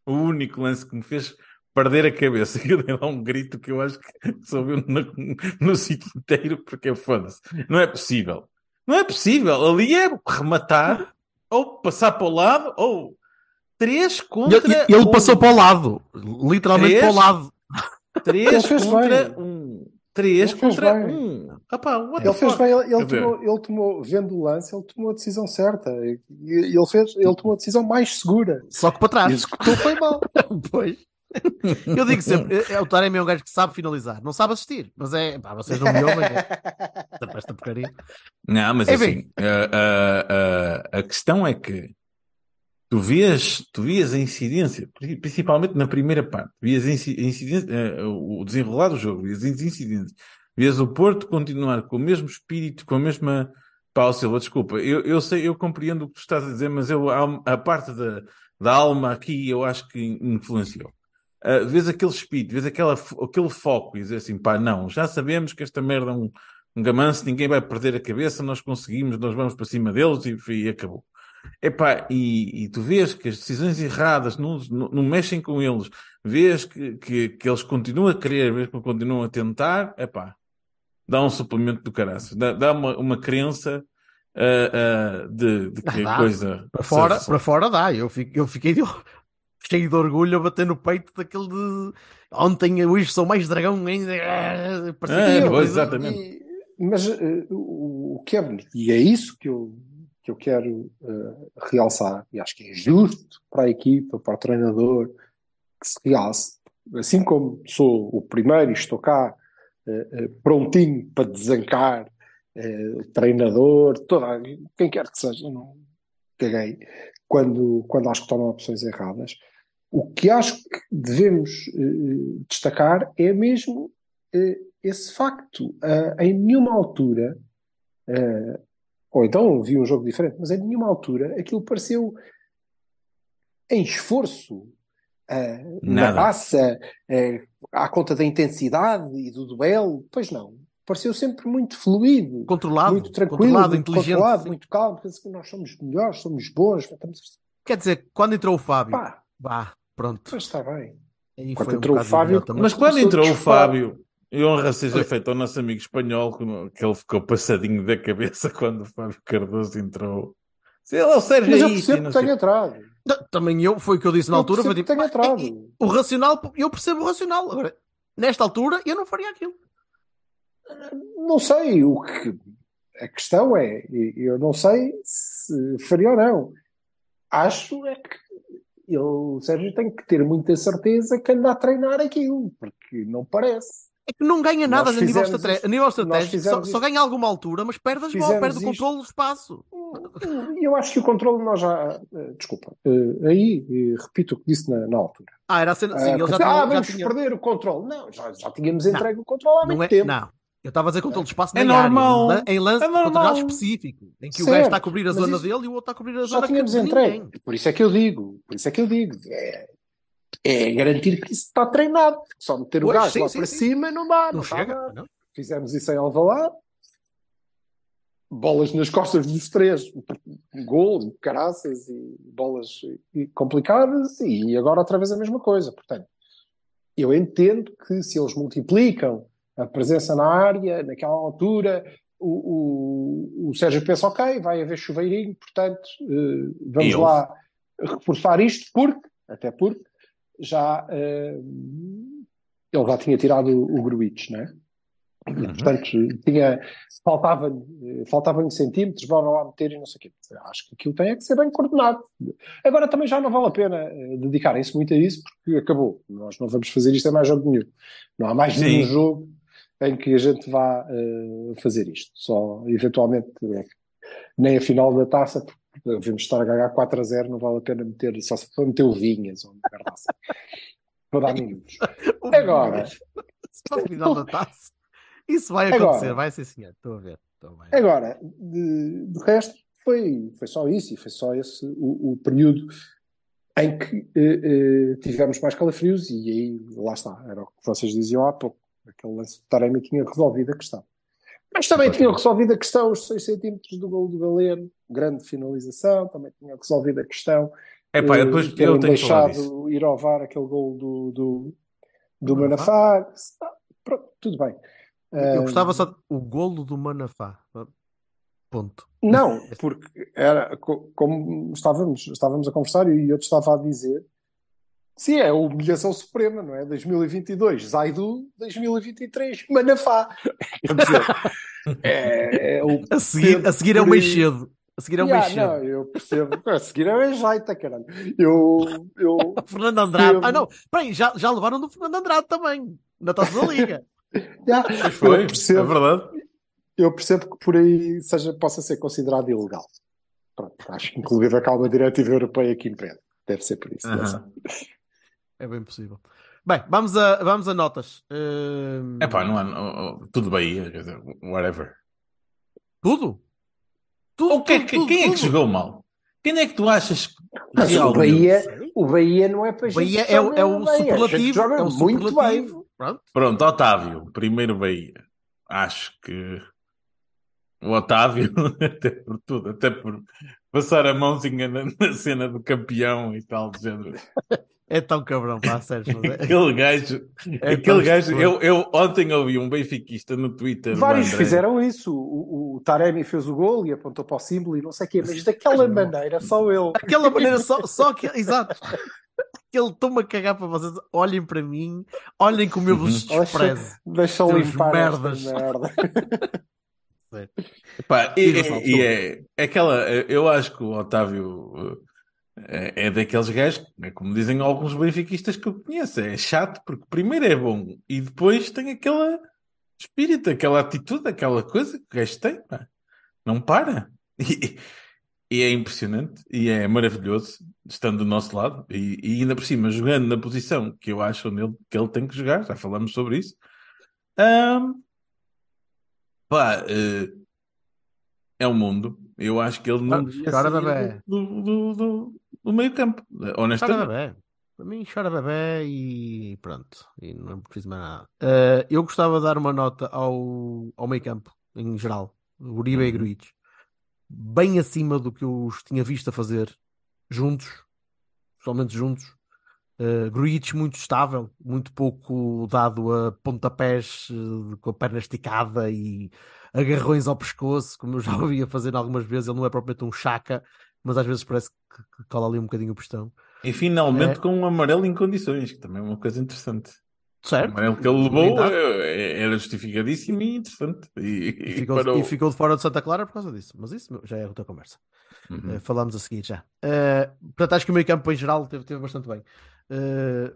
o único lance que me fez perder a cabeça. Eu dei lá um grito que eu acho que ouviu no, no sítio inteiro, porque foda-se. Não é possível. Não é possível. Ali é rematar, ou passar para o lado, ou três Ele, contra ele um. passou para o lado, literalmente Três? para o lado. Três Ele fez contra bem. um. Três Ele fez contra bem. um. Ele fez fuck? bem, ele, ele tomou, ele tomou, vendo o lance, ele tomou a decisão certa. E- e Ele, fez, ele tomou a decisão mais segura. Só que para trás. executou foi mal. Pois. Eu digo sempre, é, é, o Taremi é um gajo que sabe finalizar, não sabe assistir, mas é, pá, vocês não me ouvem, é, esta, esta porcaria. Não, mas Enfim. assim, a, a, a, a questão é que tu vias, tu vias a incidência, principalmente na primeira parte, vias a incidência, eh, o desenrolar do jogo, vias as incidências, vias o Porto continuar com o mesmo espírito, com a mesma. Paulo Silva, desculpa, eu, eu sei, eu compreendo o que tu estás a dizer, mas eu, a, a parte da, da alma aqui eu acho que influenciou. Uh, vês aquele espírito, vês aquela, aquele foco e dizer assim, pá, não, já sabemos que esta merda é um, um gamanço, ninguém vai perder a cabeça, nós conseguimos, nós vamos para cima deles e, e acabou. Epá, e, e tu vês que as decisões erradas não, não, não mexem com eles, vês que, que, que eles continuam a querer, vês que continuam a tentar, epá, dá um suplemento do caraças, dá, dá uma, uma crença ah, ah, de, de que Dá. a coisa Para fora, para fora dá, eu, fico, eu fiquei de- cheio de orgulho a bater no peito daquele de ontem hoje sou mais dragão ainda. Parecia É, eu- pois, exatamente. e- mas eh, o, o que é bonito, e é isso que eu, que eu quero eh, realçar, e acho que é justo para a equipa, para o treinador, que se realce. Assim como sou o primeiro e estou cá eh, prontinho para desancar o treinador, toda, quem quer que seja, não caguei, quando, quando acho que tomam opções erradas. O que acho que devemos eh, destacar é mesmo eh, esse facto. Ah, em nenhuma altura, ah, ou então vi um jogo diferente, mas em nenhuma altura aquilo pareceu em esforço, ah, na raça, ah, à conta da intensidade e do duelo. Pois não. Pareceu sempre muito fluido, controlado, muito tranquilo, controlado, muito inteligente. controlado, muito calmo. Penso que nós somos melhores, somos bons. Estamos... Quer dizer, quando entrou o Fábio, vá, pronto. mas está bem. Aí Quando um entrou o Fábio, idiota, Mas quando entrou o. Fábio, e honra seja Olha- feita ao nosso amigo espanhol, que ele ficou passadinho da cabeça quando o Fábio Cardoso entrou. Se ele é o Sérgio Mas eu percebo não que tenha entrado. Não, Também eu, foi o que eu disse na Eu altura. Foi tipo, que tenha "Ah, entrado." o racional, eu percebo o racional. Agora, nesta altura, eu não faria aquilo. Não sei o que. A questão é, e eu não sei se faria ou não. Acho é que ele, o Sérgio tem que ter muita certeza que anda a treinar aquilo, porque não parece. É que não ganha nada a nível, isto- a nível estratégico, só, só ganha alguma altura, mas perde as bolas, perde o controle do espaço. E eu acho que o controle nós já. eh, Desculpa. eh, Aí, eh, repito o que disse na, na altura. Ah, era a cena. Sim, Ah, ele já tinha. ah, já vamos tinha- perder o controle. Não, já, já tínhamos Não. entregue o controle há não muito é, tempo. não. Eu estava a dizer controle de espaço É na área, normal. em lan- em lance É normal. específico, em que o Certo, gajo está a cobrir a mas zona isso- dele e o outro está a cobrir a zona que tínhamos de entregue. ninguém. Por isso é que eu digo. Por isso é que eu digo. É, é garantir que isso está treinado. Só meter o Pois, gajo sim, lá sim, para sim. cima não dá. Não, a chega. não. Fizemos isso em Alvalade. Bolas nas costas dos três. Gol, caraças e bolas complicadas. E agora outra vez a mesma coisa. Portanto, eu entendo que se eles multiplicam a presença na área, naquela altura, o, o, o Sérgio pensa, ok, vai haver chuveirinho, portanto, eh, vamos lá reforçar isto, porque, até porque, já eh, ele já tinha tirado o, o Gruitch, não é? E, portanto, tinha, faltava centímetros, bora lá meter e não sei o quê. Acho que aquilo tem é que ser bem coordenado. Agora também já não vale a pena eh, dedicarem-se muito a isso, porque acabou. Nós não vamos fazer isto em mais jogo nenhum. Não há mais Sim. nenhum jogo em que a gente vá eh, fazer isto. Só, eventualmente, é, nem a final da taça, porque devemos estar a ganhar 4 a 0, não vale a pena meter, só se for meter o Vinhas ou uma assim. Para dar minutos. Agora. Para o final da taça. Isso vai Agora. acontecer, vai ser senhor. Estou a ver. Estou bem. Agora, de, de resto, foi, foi só isso, e foi só esse o, o período em que eh, eh, tivemos mais calafrios, e aí, lá está, era o que vocês diziam há pouco, aquele lance de Taremi tinha resolvido a questão. Mas também tinha resolvido a questão, os 6 centímetros do gol do Galeno, grande finalização, também tinha resolvido a questão. É pá, eu depois eu tenho que falar deixado ir ao VAR aquele gol do, do, do Do Manafá. Ah, Pronto, tudo bem. Eu Ah, gostava só de... o golo do Manafá. Ponto. Não, porque era co- como estávamos, estávamos a conversar e eu te estava a dizer, sim, é a humilhação suprema, não é? 2022, Zaidu, 2023, Manafá. Quer dizer, é, é A seguir, a seguir é o aí. Meixedo. A seguir é o Yeah, Meixedo. não, eu percebo. A seguir é o Enjaita, caralho. Eu, eu, Fernando Andrade. percebo. Ah, não. Peraí, já, já levaram do Fernando Andrade também. Na taça da Liga. yeah, foi, eu percebo. é verdade. eu percebo que por aí seja, possa ser considerado ilegal. Pronto, acho que inclusive há uma diretiva europeia que impede. Deve ser por isso. não sei. É bem possível. Bem, vamos a, vamos a notas. Hum, É pá, não há. não- tudo Bahia, dizer, whatever. Tudo? Tudo, O que é tudo, que- tudo, quem é que jogou mal? Quem é que tu achas que Mas o Bahia, o Bahia não é para gente Bahia é, o- é o superlativo. joga É o muito superlativo. bem. Pronto. Pronto, Otávio, primeiro Bahia. Acho que o Otávio, até por tudo, até por passar a mãozinha na, na cena do campeão e tal, de género. É tão cabrão, pá, Sérgio. é- Aquele gajo, É aquele gajo, eu, eu ontem ouvi um benfiquista no Twitter. Vários André, fizeram isso. O, o Taremi fez o gol e apontou para o símbolo e não sei o quê, mas daquela maneira, só ele. Aquela maneira só, só que. Exato. Ele estou-me a cagar para vocês. Olhem para mim, olhem como eu vos Deixa, desprezo. deixa Seus limpar merdas. esta e, Salto. e é, é aquela, eu acho que o Otávio é, é daqueles gajos, é como dizem alguns benfiquistas que eu conheço, é chato porque primeiro é bom e depois tem aquela espírito, aquela atitude, aquela coisa que o gajo tem, pá. não para. E, e é impressionante e é maravilhoso estando do nosso lado e, e ainda por cima jogando na posição que eu acho onde ele, que ele tem que jogar, já falamos sobre isso. Ahm, pá, eh, é o mundo. Eu acho que ele não Ah, devia chora, bebé. do, do, do, do meio campo, Chora honestamente. bebê. Para mim, chora bebê e pronto. E não preciso mais nada. Eh, eu gostava de dar uma nota ao, ao meio campo, em geral. Uribe e Uhum. Gruitch. Bem acima do que eu os tinha visto a fazer juntos. Pessoalmente juntos. Uh, Gruitch muito estável, muito pouco dado a pontapés eh, com a perna esticada e agarrões ao pescoço, como eu já ouvia fazer algumas vezes. Ele não é propriamente um chaca, mas às vezes parece que, que cola ali um bocadinho o pistão. E finalmente É. com um amarelo em condições, que também é uma coisa interessante. O Certo? amarelo que ele levou Verdade. eh, era justificadíssimo e interessante. E, E e ficou, parou. e ficou de fora de Santa Clara por causa disso. Mas isso já é outra conversa. Uhum. Uh, falamos a seguir já. Uh, portanto, acho que o meio campo em geral teve, teve bastante bem. Uh,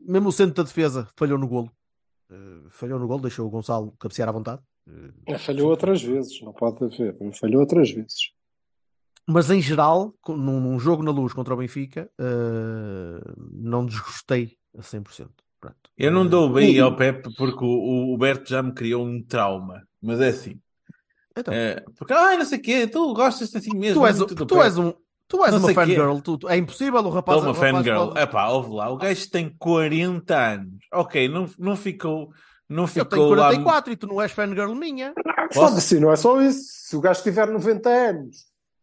mesmo o centro da defesa falhou no golo. Uh, falhou no golo, deixou o Gonçalo cabecear à vontade. Uh, É, falhou outras vezes, não pode haver. Falhou outras vezes. mas em geral, num, num jogo na luz contra o Benfica, uh, não desgostei a 100%. Pronto. Eu não dou bem ao Pepe porque o, o Berto já me criou um trauma. Mas é assim. Então, É, porque, ai, não sei o quê, tu gostas assim mesmo. tu és, muito do tu és um. Tu és Não uma fangirl, tu, tu- é impossível o rapaz. O rapaz fangirl. pode- Epá, ouve lá, o gajo tem 40 anos. Ok, não, não ficou. Não Eu ficou tenho lá. 44 e tu não és fangirl minha. Foda-se, não é só isso. Se o gajo tiver 90 anos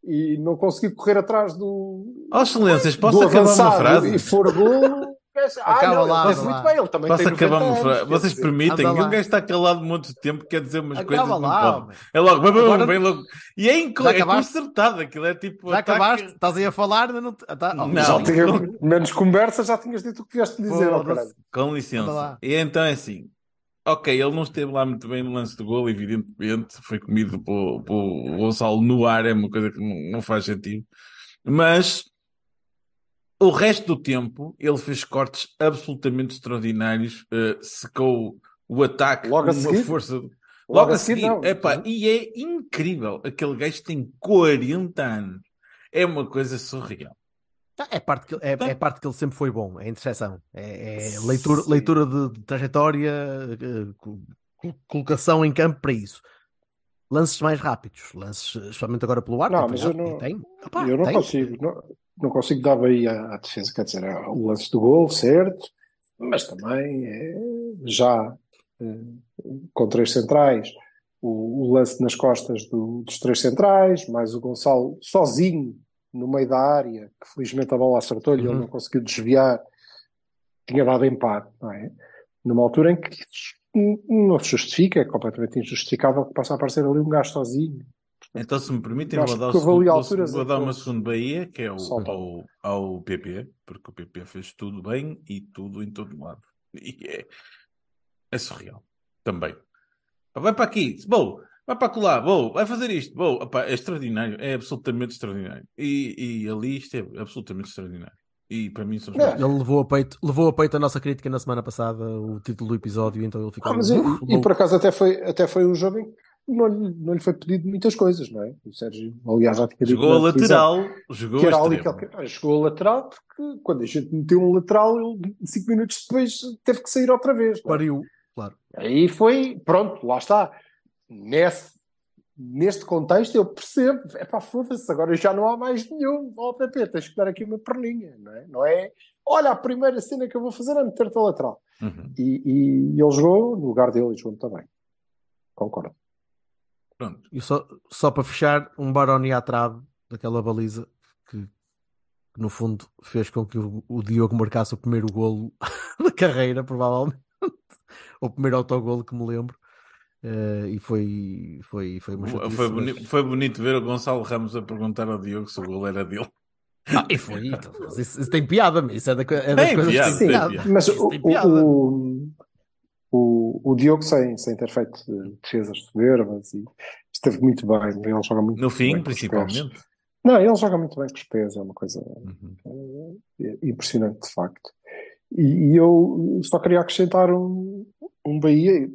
e não conseguir correr atrás do, Oh, excelências, posso do acabar uma frase? e for golo, o gajo- ah, Acaba não, lá, ele muito bem, ele também Posso tem 90 acabar uma anos, quer Vocês dizer. permitem anda que um lá. gajo está calado um monte de tempo, quer dizer umas Acaba coisas. não lá, pode. É logo, bem, Agora- bem, logo. E é, inco- é acabaste? concertado, aquilo é tipo. Já ataque- acabaste? Estás aí a falar? Não, te- ah, tá. Oh, Não. Já tinha menos conversa, já tinhas dito o que vieste dizer, caralho. Com licença. E então é assim. Ok, ele não esteve lá muito bem no lance do gol, evidentemente. Foi comido pelo, pelo Gonçalo no ar, é uma coisa que não, não faz sentido. Mas o resto do tempo ele fez cortes absolutamente extraordinários, eh, secou o ataque Logo a com uma força. Logo Logo a a seguir, seguir, epá, e é incrível. Aquele gajo tem 40 anos. É uma coisa surreal. Tá, É parte, que, é, é parte que ele sempre foi bom, é interseção. É, é leitura, leitura de, de trajetória, eh, co- colocação em campo para isso. Lances mais rápidos, lances, especialmente agora pelo ar. Não, mas eu não- tem. Opá, eu não tem. consigo, não, não consigo dar bem à, à defesa, quer dizer, o lance do gol, certo, mas também é, já eh, com três centrais, o, o lance nas costas do- dos três centrais, mais o Gonçalo sozinho no meio da área, que felizmente a bola acertou-lhe, Uhum. ele não conseguiu desviar, tinha dado empate, não é? Numa altura em que não se justifica, é completamente injustificável que possa aparecer ali um gajo sozinho. Então, se me permitem, vou dar, segundo, vou- alturas vou dar uma segunda Bahia, que é o, ao, ao PP, porque o PP fez tudo bem e tudo em todo lado. E é, é surreal. Também. Vai para aqui, bom, vai para colar, bom, vai fazer isto, bom, Epá, é extraordinário, é absolutamente extraordinário. E, e ali isto é absolutamente extraordinário. E para mim são melhores. Ele levou a, peito, levou a peito a nossa crítica na semana passada, o título do episódio, então ele ficou Ah, mas e, e por acaso até foi, até foi um jogo em que não lhe, não lhe foi pedido muitas coisas, não é? O Sérgio, aliás, já tinha Jogou a lateral, jogou a ele- ah, jogou a lateral porque quando a gente meteu um lateral, ele cinco minutos depois teve que sair outra vez. é? Pariu, claro. Aí foi, pronto, lá está. Nesse, neste contexto eu percebo, é pá, foda-se, agora já não há mais nenhum. Ó, PP, tens que dar aqui uma perninha, não é? Não é, olha, a primeira cena que eu vou fazer é meter-te a lateral. Uhum. E, e ele jogou no lugar dele e jogou também. Concordo. Pronto. E só, só para fechar, um Baroni à trave daquela baliza que, que, no fundo fez com que o, o Diogo marcasse o primeiro golo da carreira, provavelmente. o primeiro autogolo que me lembro. Eh, e foi, foi, foi uma chatice, Foi, mas- boni- foi bonito ver o Gonçalo Ramos a perguntar ao Diogo se o gol era dele. Ah, e foi. Então, mas isso, isso tem piada, mas isso é, da, é das Tem coisas piada, que tem tem piada. Mas o, tem piada. o, o, o Diogo, sem, sem ter feito defesas soberbas, e esteve muito bem. Ele joga muito No fim, principalmente. Não, ele joga muito bem com os pés, é uma coisa Uhum. eh, impressionante, de facto. E, e eu só queria acrescentar um, um Bahia.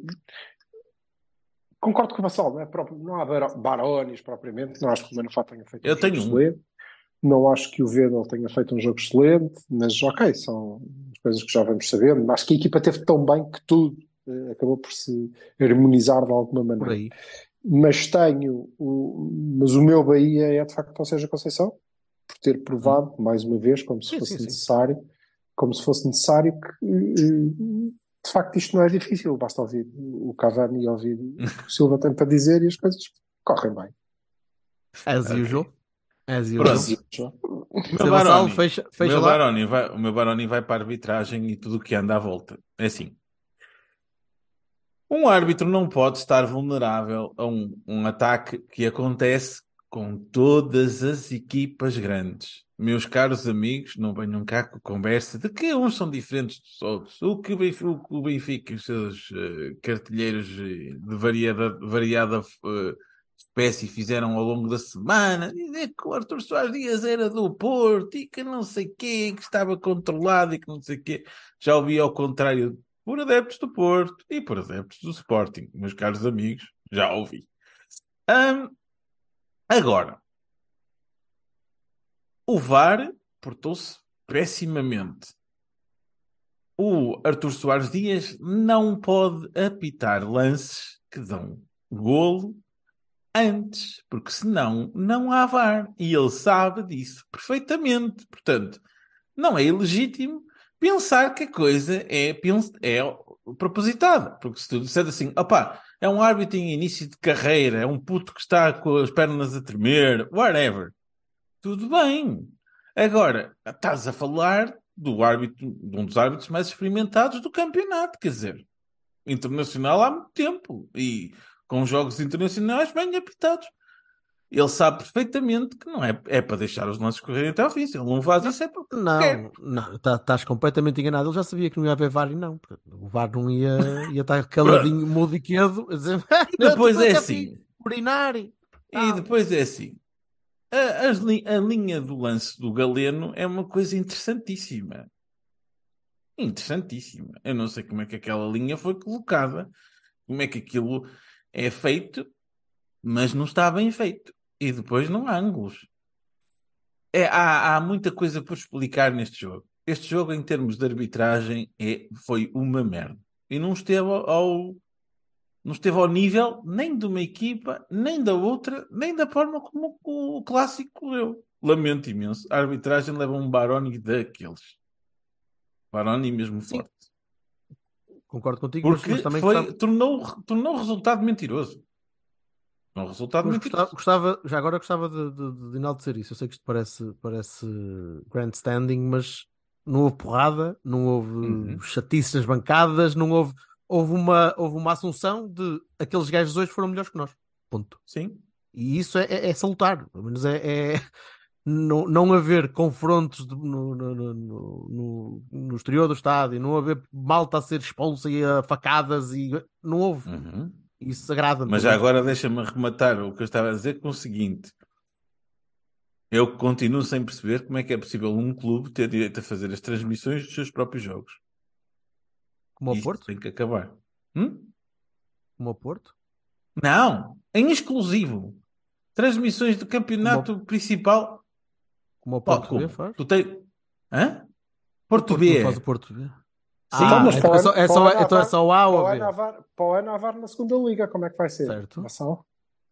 Concordo com o Vassal, não, é próprio, não há bar- Barones propriamente, não acho que o Manafá tenha feito Eu um tenho jogo um. excelente, não acho que o Vedel tenha feito um jogo excelente, mas ok, são coisas que já vamos sabendo. Acho que a equipa teve tão bem que tudo acabou por se harmonizar de alguma Por maneira aí. mas tenho o, mas o meu Bahia é de facto o Sérgio Conceição por ter provado mais uma vez como se Sim, fosse sim, sim. necessário como se fosse necessário que eh, de facto isto não é difícil basta ouvir o Cavani e ouvir o que o Silva tem para dizer e as coisas correm bem As usual. As usual. Meu Baroni, fecha, o fecha meu. Baroni vai, o meu Baroni vai para a arbitragem e tudo o que anda à volta. É assim. Um árbitro não pode estar vulnerável a um, um ataque que acontece com todas as equipas grandes. Meus caros amigos, não venham cá com conversa de que uns são diferentes dos outros. O que o Benfica, o, Benfica e os seus eh, cartilheiros eh, de variada, variada eh, espécie fizeram ao longo da semana, dizer que o Arthur Soares Dias era do Porto e que não sei quê, que estava controlado e que não sei quê. Já ouvi ao contrário por adeptos do Porto e por adeptos do Sporting, meus caros amigos, já ouvi. Ahm, agora, o VAR portou-se pessimamente. O Arthur Soares Dias não pode apitar lances que dão golo antes, porque senão não há VAR. E ele sabe disso perfeitamente. Portanto, não é ilegítimo pensar que a coisa é, é propositada. Porque se tu disser assim, opá, é um árbitro em início de carreira, é um puto que está com as pernas a tremer, whatever. Tudo bem. Agora, estás a falar do árbitro, de um dos árbitros mais experimentados do campeonato, quer dizer, internacional há muito tempo e com jogos internacionais bem apitados. Ele sabe perfeitamente que não é, é para deixar os lances correrem até ao fim. Se ele não faz isso, é porque quer. Não, não, tá- estás completamente enganado. Ele já sabia que não ia haver VAR e não. O VAR não ia, ia estar caladinho, mudo e quedo, a dizer, E depois "Não, é assim. Urinar. E depois é assim. A, li- a linha do lance do Galeno é uma coisa interessantíssima. Interessantíssima. Eu não sei como é que aquela linha foi colocada, como é que aquilo é feito, mas não está bem feito. E depois não há ângulos. É, há, há muita coisa por explicar neste jogo. Este jogo, em termos de arbitragem, é, foi uma merda. E não esteve ao, não esteve ao nível nem de uma equipa, nem da outra, nem da forma como o clássico correu. Lamento imenso. A arbitragem leva um Baroni daqueles. Baroni mesmo forte. Concordo contigo, mas, Porque mas também foi, tornou, tornou o resultado mentiroso. O resultado mas mentiroso. gostava, gostava- já agora gostava de, de, de enaltecer isso. Eu sei que isto parece, parece grandstanding, mas não houve porrada, não houve Uhum. chatices nas bancadas, não houve, houve, uma, houve uma assunção de aqueles gajos hoje foram melhores que nós. Ponto. Sim. E isso é, é, é salutar. Pelo menos é, é- não, não haver confrontos de- no, no, no- no exterior do estádio, não haver malta a ser expulsa e a facadas e não houve. Uhum. Isso agrada-me. Mas já agora deixa-me arrematar o que eu estava a dizer com o seguinte. Eu continuo sem perceber como é que é possível um clube ter direito a fazer as transmissões dos seus próprios jogos. Como Isto Porto? tem que acabar. Hum? Como ao Porto? Não, em exclusivo. Transmissões do campeonato principal. Como Pá, Porto como? B faz? Tu tens. Hã? Porto Porto B. faz o Porto B. Sim, Ah, mas então para é o só, é só, o ano então é há só o A ou B? para o ano há VAR na segunda liga, como é que vai ser? Certo.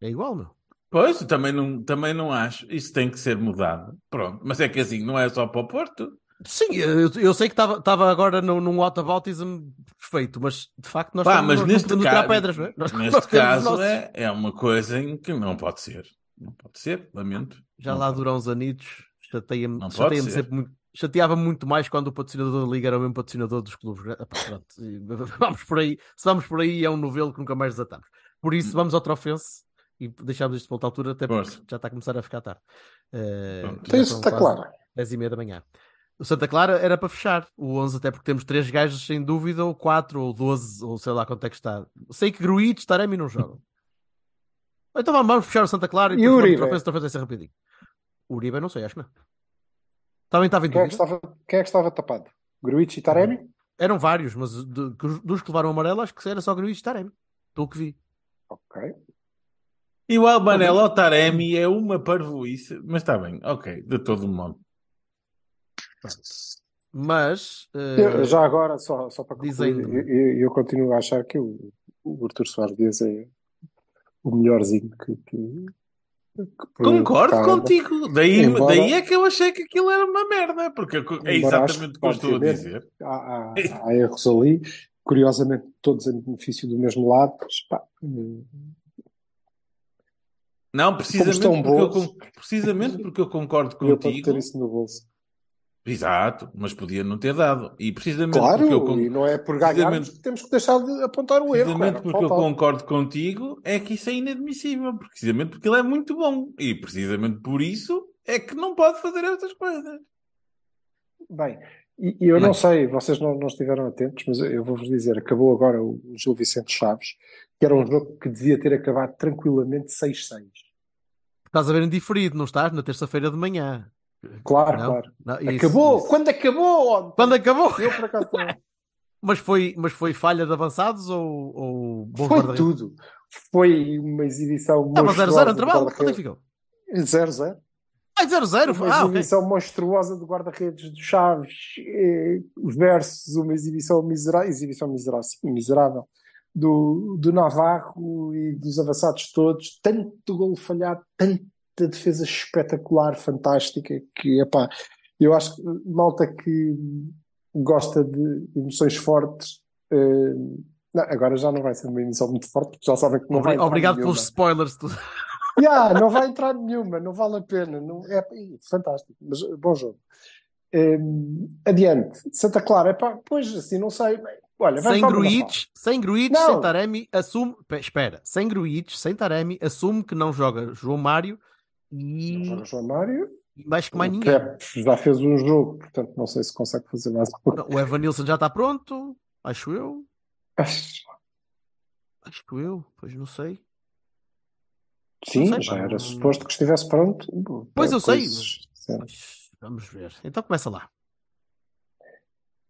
É igual, meu. Pois, eu também não, também não acho. Isso tem que ser mudado. Pronto. Mas é que assim, não é só para o Porto. Sim, eu, eu sei que estava agora num, num whataboutism perfeito, mas de facto nós, Pá, estamos- mas nós não neste podemos caso, pedras, não é? Nós- neste nós caso nossos. é, é uma coisa em que não pode ser. Não pode ser, lamento. Já Não lá pode. duram uns anitos, chateia-me Não ser. sempre muito. Chateava muito mais quando o patrocinador da Liga era o mesmo patrocinador dos clubes. Epá, pronto, e vamos por aí. Se vamos por aí, é um novelo que nunca mais desatamos. Por isso, vamos ao trofense e deixamos isto para outra altura, até porque Hum. Força. já está a começar a ficar tarde. Eh, Pronto. já Tem o são Santa quase Clara. 10 e meia da manhã. O Santa Clara era para fechar o 11, até porque temos três gajos sem dúvida, ou 4, ou 12, ou sei lá quanto é que está. Sei que Gruites, Taremi não jogam. Então vamos, vamos fechar o Santa Clara e E depois o vamos Uribe? trofense, trofense, rapidinho. O Uribe, não sei, acho que não. Também estava em Quem é, estava, quem é que estava tapado? Gruitch e Taremi? Eram vários, mas de- dos que levaram amarelo, acho que era só Gruites e Taremi. Pelo que vi. Ok. E o Albanel ao Taremi é uma parvoíce, mas está bem, ok, de todo modo. Mas. eh, Eu- já agora, só, só para concluir, eu, eu- eu continuo a achar que o, o Artur Soares Dias é o melhorzinho que, que Concordo contigo. Daí, Embora- daí é que eu achei que aquilo era uma merda, porque é exatamente o que eu estou a dizer. Há, há, há erros ali, curiosamente, todos em benefício do mesmo lado. pá, Não, precisamente porque, eu, precisamente porque eu concordo eu para ter contigo. isso no bolso. Exato, mas podia não ter dado. E precisamente Claro, porque eu e não é por ganharmos precisamente- que temos que deixar de apontar o erro. Precisamente porque eu concordo contigo, é que isso é inadmissível. Precisamente porque ele é muito bom. E precisamente por isso é que não pode fazer estas coisas. Bem, e, e eu não Bem. sei, vocês não, não estiveram atentos, mas eu vou-vos dizer, acabou agora o Gil Vicente Chaves, que era um jogo que devia ter acabado tranquilamente 6-6. Estás a ver em diferido, não estás? Na terça-feira de manhã. Claro, Não? claro. Não, isso- acabou! isso. Quando acabou? Quando acabou? Eu por acaso. Mas foi, mas foi falha de avançados ou, ou bons Foi tudo. Foi uma exibição Estava 0-0 monstruosa no intervalo? Quanto é que ficou? 0-0. Ah, 0-0. Uma Ah, exibição monstruosa de guarda-redes do Chaves eh, versus uma exibição miserável, exibição miserável, sim, miserável do, do Navarro e dos avançados todos. Tanto gol falhado, tanta defesa espetacular, fantástica, que, epá, eu acho que malta que gosta de emoções fortes, eh, não, agora já não vai ser uma emoção muito forte, porque já sabem que não vai Obrigado nenhuma. pelos spoilers. Tu- Yeah, não vai entrar nenhuma, não vale a pena. Não, é, ih, fantástico, mas bom jogo. Hum, adiante, Santa Clara, epá, pois assim, não sei. Olha, Sem Gruites, sem Não. sem Taremi, assume. Pe- Espera, sem Gruites, sem Taremi, assume que não joga João Mário e João Mário. mais que mais ninguém. Pep já fez um jogo, portanto não sei se consegue fazer mais. O Evanilson já está pronto, acho eu. Acho que eu, pois não sei. Sim, sei, já pá, era não- suposto que estivesse pronto. Pois eu sei, Coisas- sim. Mas vamos ver. Então começa lá.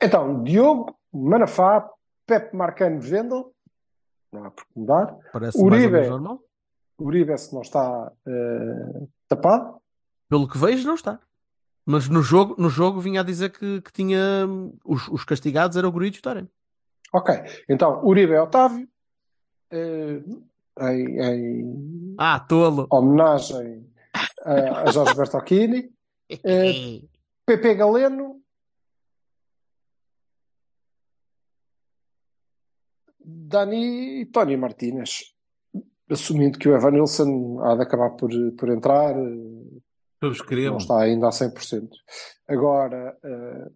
Então, Diogo, Manafá, Pepe Marcano Vendel, não há por mudar. Parece mais ou Uribe. menos normal. Uribe, se não está eh, tapado. Pelo que vejo, não está. Mas no jogo, no jogo vinha a dizer que, que tinha os, os castigados eram o Gruites e o Taremi. Ok, então Uribe e Otávio, eh, em, em Ah, tolo. homenagem a, a Jorge Bertocchini, Eh, Pepe Galeno, Dani e Tony Martínez, assumindo que o Evanilson há de acabar por, por entrar, eh, Todos não queremos. está ainda a 100%. Agora, eh,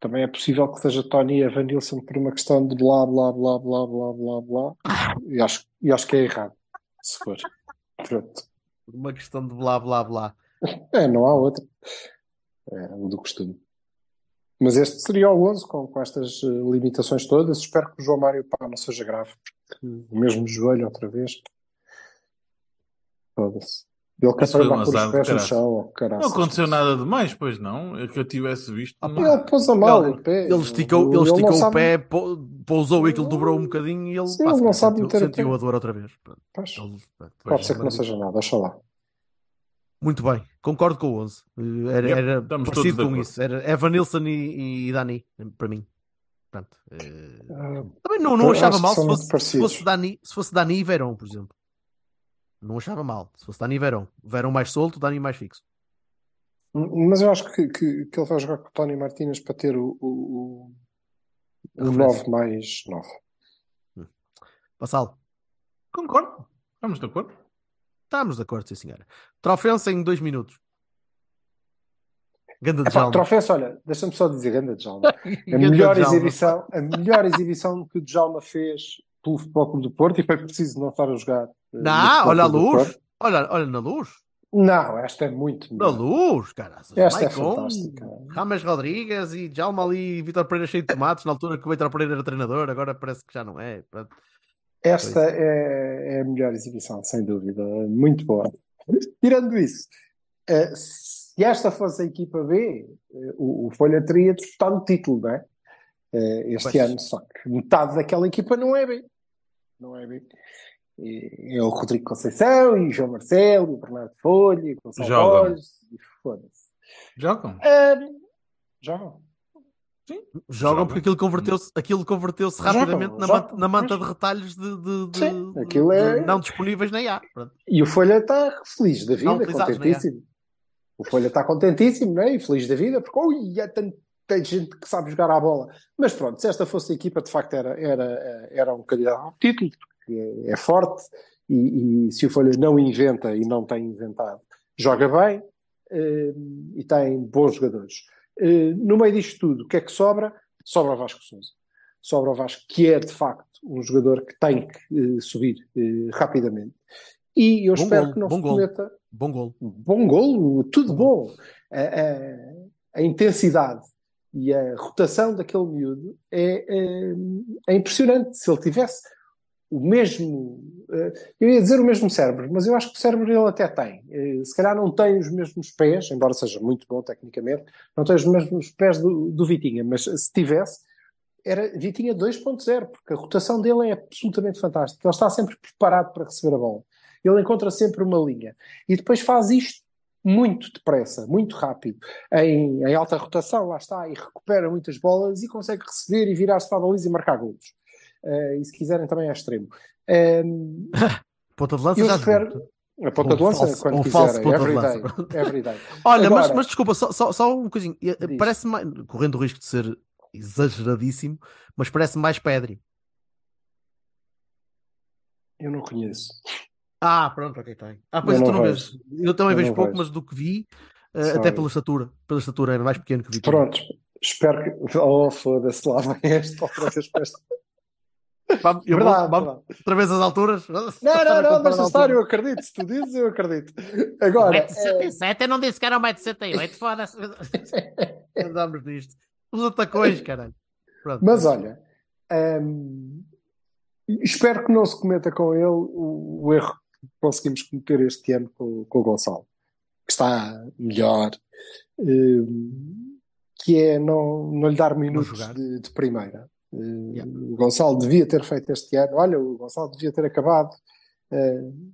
também é possível que seja Tony Evanilson por uma questão de blá, blá, blá, blá, blá, blá, blá. E acho, e acho que é errado, se for. Pronto. Uma questão de blá blá blá. É, não há outra. É o do costume. Mas este seria o 11 com, com estas eh, limitações todas. Espero que o João Mário pá, não seja grave. porque O mesmo joelho outra vez. Foda-se. Ele Isso foi um azar de no chão. Oh, Não aconteceu nada demais, pois não. É que eu tivesse visto. Ah, não. Ele pôs a mal Ele- o pé. Ele esticou, ele não esticou o sabe- pé, pou- pousou aquilo, dobrou um bocadinho e ele, Sim, pá, ele não sabe sentiu, sentiu a dor outra vez. Ele- pode ser que não seja nada. Deixa lá. Muito bem, concordo com o 11. Eh, Era, Yep, era parecido de com acordo. isso. Era Evanilson e, e Dani, para mim. Pronto. Ah, Também não, não achava mal se fosse, se fosse Dani, se fosse Dani e Verón, por exemplo. Não achava mal. Se fosse Dani Verón. Verón mais solto, Dani mais fixo. Mas eu acho que, que, que ele vai jogar com o Tony Martínez para ter o, o, o, o Referência. 9 mais 9. Vassal, Concordo. Estamos de acordo. estamos de acordo, sim senhora. Trofense em dois minutos. Ganda de Epá, Jalma. Trofense, olha, deixa-me só dizer, Ganda Djalma. A Ganda melhor, Djalma. exibição, a melhor exibição que o Djalma fez pelo Futebol Clube do Porto, e foi preciso não estar a jogar. Não, olha a luz. Olha, olha na luz. Não, esta é muito Na melhor. luz, cara. Esta é Maicon, fantástica. Rames Rodrigues e Djalma ali, Vitor Pereira cheio de tomates, na altura que o Vitor Pereira era treinador, agora parece que já não é. Esta é, é a melhor exibição, sem dúvida. Muito boa. Tirando isso, eh, se esta fosse a equipa B, eh, o, o Folha teria disputado o título, não é? Eh, Este Pois. ano, só que metade daquela equipa não é B. Não é B. E- É o Rodrigo Conceição, e o João Marcelo, e o Bernardo Folha, e o Gonçalo Jogam. Borges, e foda-se. Jogam. Eh, jogam. Jogam Jogam. porque aquilo converteu-se aquilo converteu-se Jogam, rapidamente na, jogam, manta, na manta de retalhos de, de- de- Sim, é- de não disponíveis na IA. Pronto. E o Folha está feliz da vida, contentíssimo. O Folha está contentíssimo, não é? E feliz da vida, porque ui, há tanta gente que sabe jogar à bola. Mas pronto, se esta fosse a equipa, de facto era, era, era um candidato ao título, é, é forte, e, e se o Folha não inventa e não tem inventado, joga bem eh, e tem bons jogadores. Eh, no meio disto tudo, o que é que sobra? Sobra o Vasco Souza. Sobra o Vasco, que é de facto um jogador que tem que eh, subir rapidamente. E eu Bom espero golo, que não bom se cometa Bom golo. bom golo, tudo bom. A, a- a intensidade e a rotação daquele miúdo é, é, é impressionante. Se ele tivesse o mesmo, eh, eu ia dizer o mesmo cérebro, mas eu acho que o cérebro ele até tem. Eh, Se calhar não tem os mesmos pés, embora seja muito bom tecnicamente, não tem os mesmos pés do, do Vitinha, mas se tivesse, era Vitinha 2.0, porque a rotação dele é absolutamente fantástica. Ele está sempre preparado para receber a bola. Ele encontra sempre uma linha. E depois faz isto muito depressa, muito rápido, em, em alta rotação, lá está, e recupera muitas bolas e consegue receber e virar-se para a baliza e marcar golos. Eh, e se quiserem também é extremo. Ehm, Ponta de lança eu já espero... A ponta de Um lança, falso- quando um falso quiserem. ponta de Every day. Every day. Olha, mas, Agora- mas desculpa, só, só, só um coisinho. Eh. Parece mais, correndo o risco de ser exageradíssimo, mas parece mais Pedri. Eu não conheço. Ah, pronto, ok, tem. Ah, pois Eu tu não vejo. vês. Eu também Eu vejo pouco, vejo. mas do que vi, eh, até pela estatura. Pela estatura, é mais pequeno que Vitor. Pronto, espero que. Oh, foda-se, lá vem este outra vez para esta. Vamos, eu vou- Verdade, vamos verdade. outra vez as alturas? Não, não, não, deixa estar, eu acredito. Se tu dizes, eu acredito. Agora, é, 1,67m, eu não disse que era 1,68m, foda-se. Andamos nisto. Os atacões, caralho. Pronto. mas olha, hum, espero que não se cometa com ele o, o erro que conseguimos cometer este ano com, com o Gonçalo, que está melhor, hum, que é não, não lhe dar minutos de, de primeira. Yeah. O Gonçalo devia ter feito este ano. Olha, o Gonçalo devia ter acabado. hum,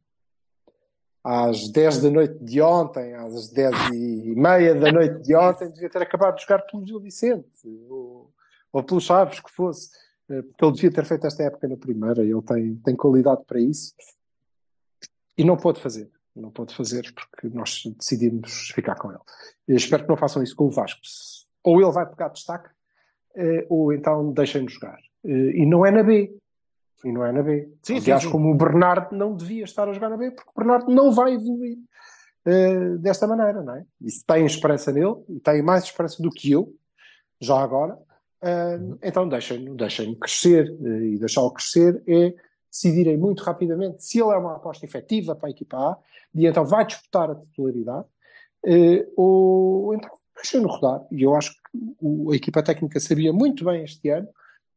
às 10 da noite de ontem, às 10 e meia da noite de ontem, devia ter acabado de jogar pelo Gil Vicente ou, ou pelos Chaves, que fosse. Eh, Porque ele devia ter feito esta época na primeira, ele tem, tem qualidade para isso. E não pôde fazer. Não pôde fazer porque nós decidimos ficar com ele. Eu espero que não façam isso com o Vasco. Ou ele vai pegar destaque, eh, ou então deixem-no jogar. Eh, E não é na B. E não é na B. Sim, Aliás, sim, sim. como o Bernardo não devia estar a jogar na B, porque o Bernardo não vai evoluir eh, desta maneira, não é? E se tem esperança nele, e tem mais esperança do que eu, já agora, eh, Uhum. então deixem-no deixem crescer. eh, e deixá-lo crescer é decidirem muito rapidamente se ele é uma aposta efetiva para a equipa A, e então vai disputar a titularidade, eh, ou então deixem-no rodar. E eu acho que o- a equipa técnica sabia muito bem este ano,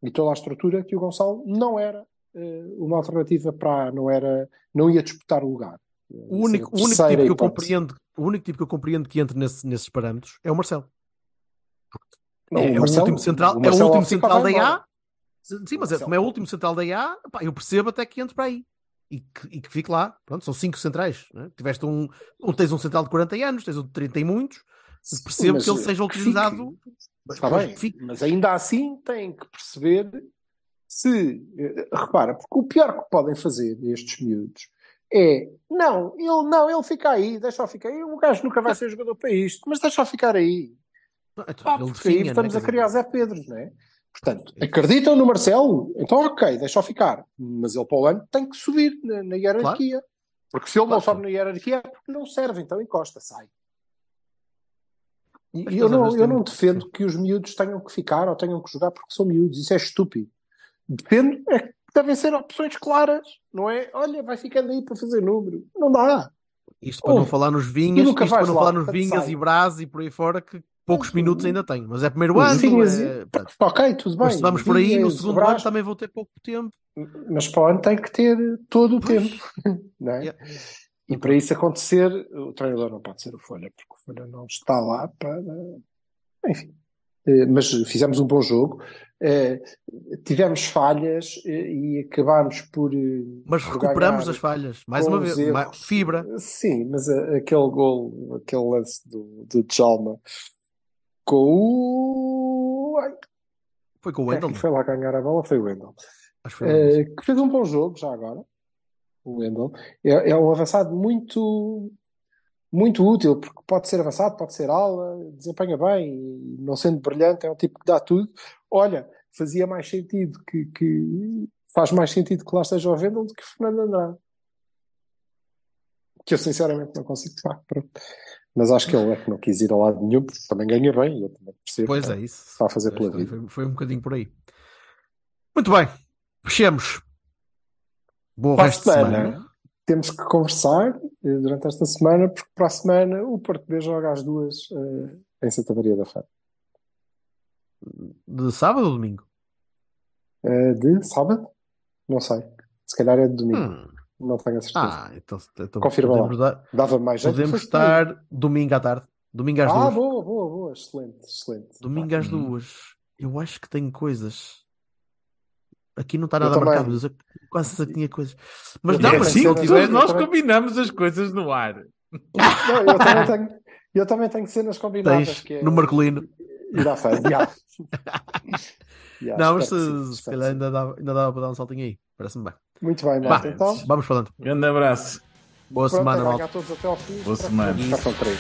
e toda a estrutura, que o Gonçalo não era eh, uma alternativa para não, era, não ia disputar o lugar. O único, o único tipo que eu compreendo, o único tipo que eu compreendo que entre nesse- nesses parâmetros é o Marcelo. é, é o último central, é o último central da IA. Sim, mas é, como é o último central da IA, pá, eu percebo até que entre para aí. E que, e que fique lá. Pronto, são cinco centrais. né? Tiveste um, um- Tens um central de 40 anos, tens um de 30 e muitos. Percebo mas, que ele eh, seja utilizado. Está Pois, bem, mas ainda assim têm que perceber se. eh, Repara, porque o pior que podem fazer estes miúdos é não, ele não, ele fica aí, deixa-o ficar aí. O gajo nunca vai ser jogador para isto, mas deixa-o ficar aí. Não, então, Pá, porque aí definha, estamos né? a Quer criar Zé Pedros, não é? Portanto, acreditam no Marcelo? Então, ok, deixa-o ficar. Mas ele para o ano tem que subir na, na hierarquia. Porque se ele não Claro. sobe na hierarquia é porque não serve, então encosta, sai. E eu não, eu não defendo que os miúdos tenham que ficar ou tenham que jogar porque são miúdos. Isso é estúpido. Defendo é que devem ser opções claras, não é? Olha, vai ficando aí para fazer número. Não dá. Isto para não falar nos vinhas, isto para não lá, falar nos vinhas e brás e por aí fora, que poucos minutos ainda tem. Mas é primeiro ano, vinhas é, Ok, tudo bem. mas se vamos por aí, no segundo Brás, ano também vou ter pouco tempo. Mas para o ano tem que ter todo o Pois. tempo. Não é? Yeah. E para isso acontecer, o treinador não pode ser o Folha, porque o Folha não está lá para. Enfim. Eh, Mas fizemos um bom jogo. Eh, Tivemos falhas eh, e acabámos por. Mas recuperamos as falhas. Mais uma vez, erros. fibra. Sim, mas aquele gol, aquele lance do, do Djalma com o. Ai, Foi com o quem é Wendel. foi lá ganhar a bola? Foi o Wendel. Acho que foi o Wendel. Que fez um bom jogo já agora, o Wendel. É, é um avançado muito, muito útil, porque pode ser avançado, pode ser ala, desempenha bem, e não sendo brilhante, é um tipo que dá tudo. Olha, fazia mais sentido que, que- faz mais sentido que lá esteja o Wendel do que o Fernando Andrade. Que eu sinceramente não consigo. Pronto. Mas acho que ele é que não quis ir a lado nenhum, porque também ganha bem, e eu também percebo. Pois é, isso. Está a fazer pela vida. Foi, foi um bocadinho por aí. Muito bem. Fechemos. Bom Para resto de semana, semana. temos que conversar eh, durante esta semana, porque para a semana o Porto B joga às duas eh, em Santa Maria da Feira. De sábado ou domingo? Eh, de sábado? Não sei. Se calhar é de domingo. Hum. Não tenho a certeza. Ah, então, então Confirma lá. podemos, dar- Dava mais jeito podemos fosse domingo. estar domingo à tarde. Domingo às Ah, duas. boa, boa, boa. Excelente, excelente. Domingo às Uhum. duas. Eu acho que tenho coisas. Aqui não está nada marcado, mas eu quase certeza que tinha coisas. Mas Eu não, É mas eu nós também- combinamos as coisas no ar. Não, eu, também tenho, eu também tenho cenas combinadas. tens que é no Marcolino. Ir à feira. Já. Já, Não, mas sim, se, se calhar sim. ainda dava, ainda dava para dar um saltinho aí. Parece-me bem. Muito bem, Vá, malta. Então, vamos falando. Grande abraço. Boa pronto, semana, malta. Boa semana. Já são três.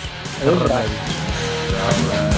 Abraço.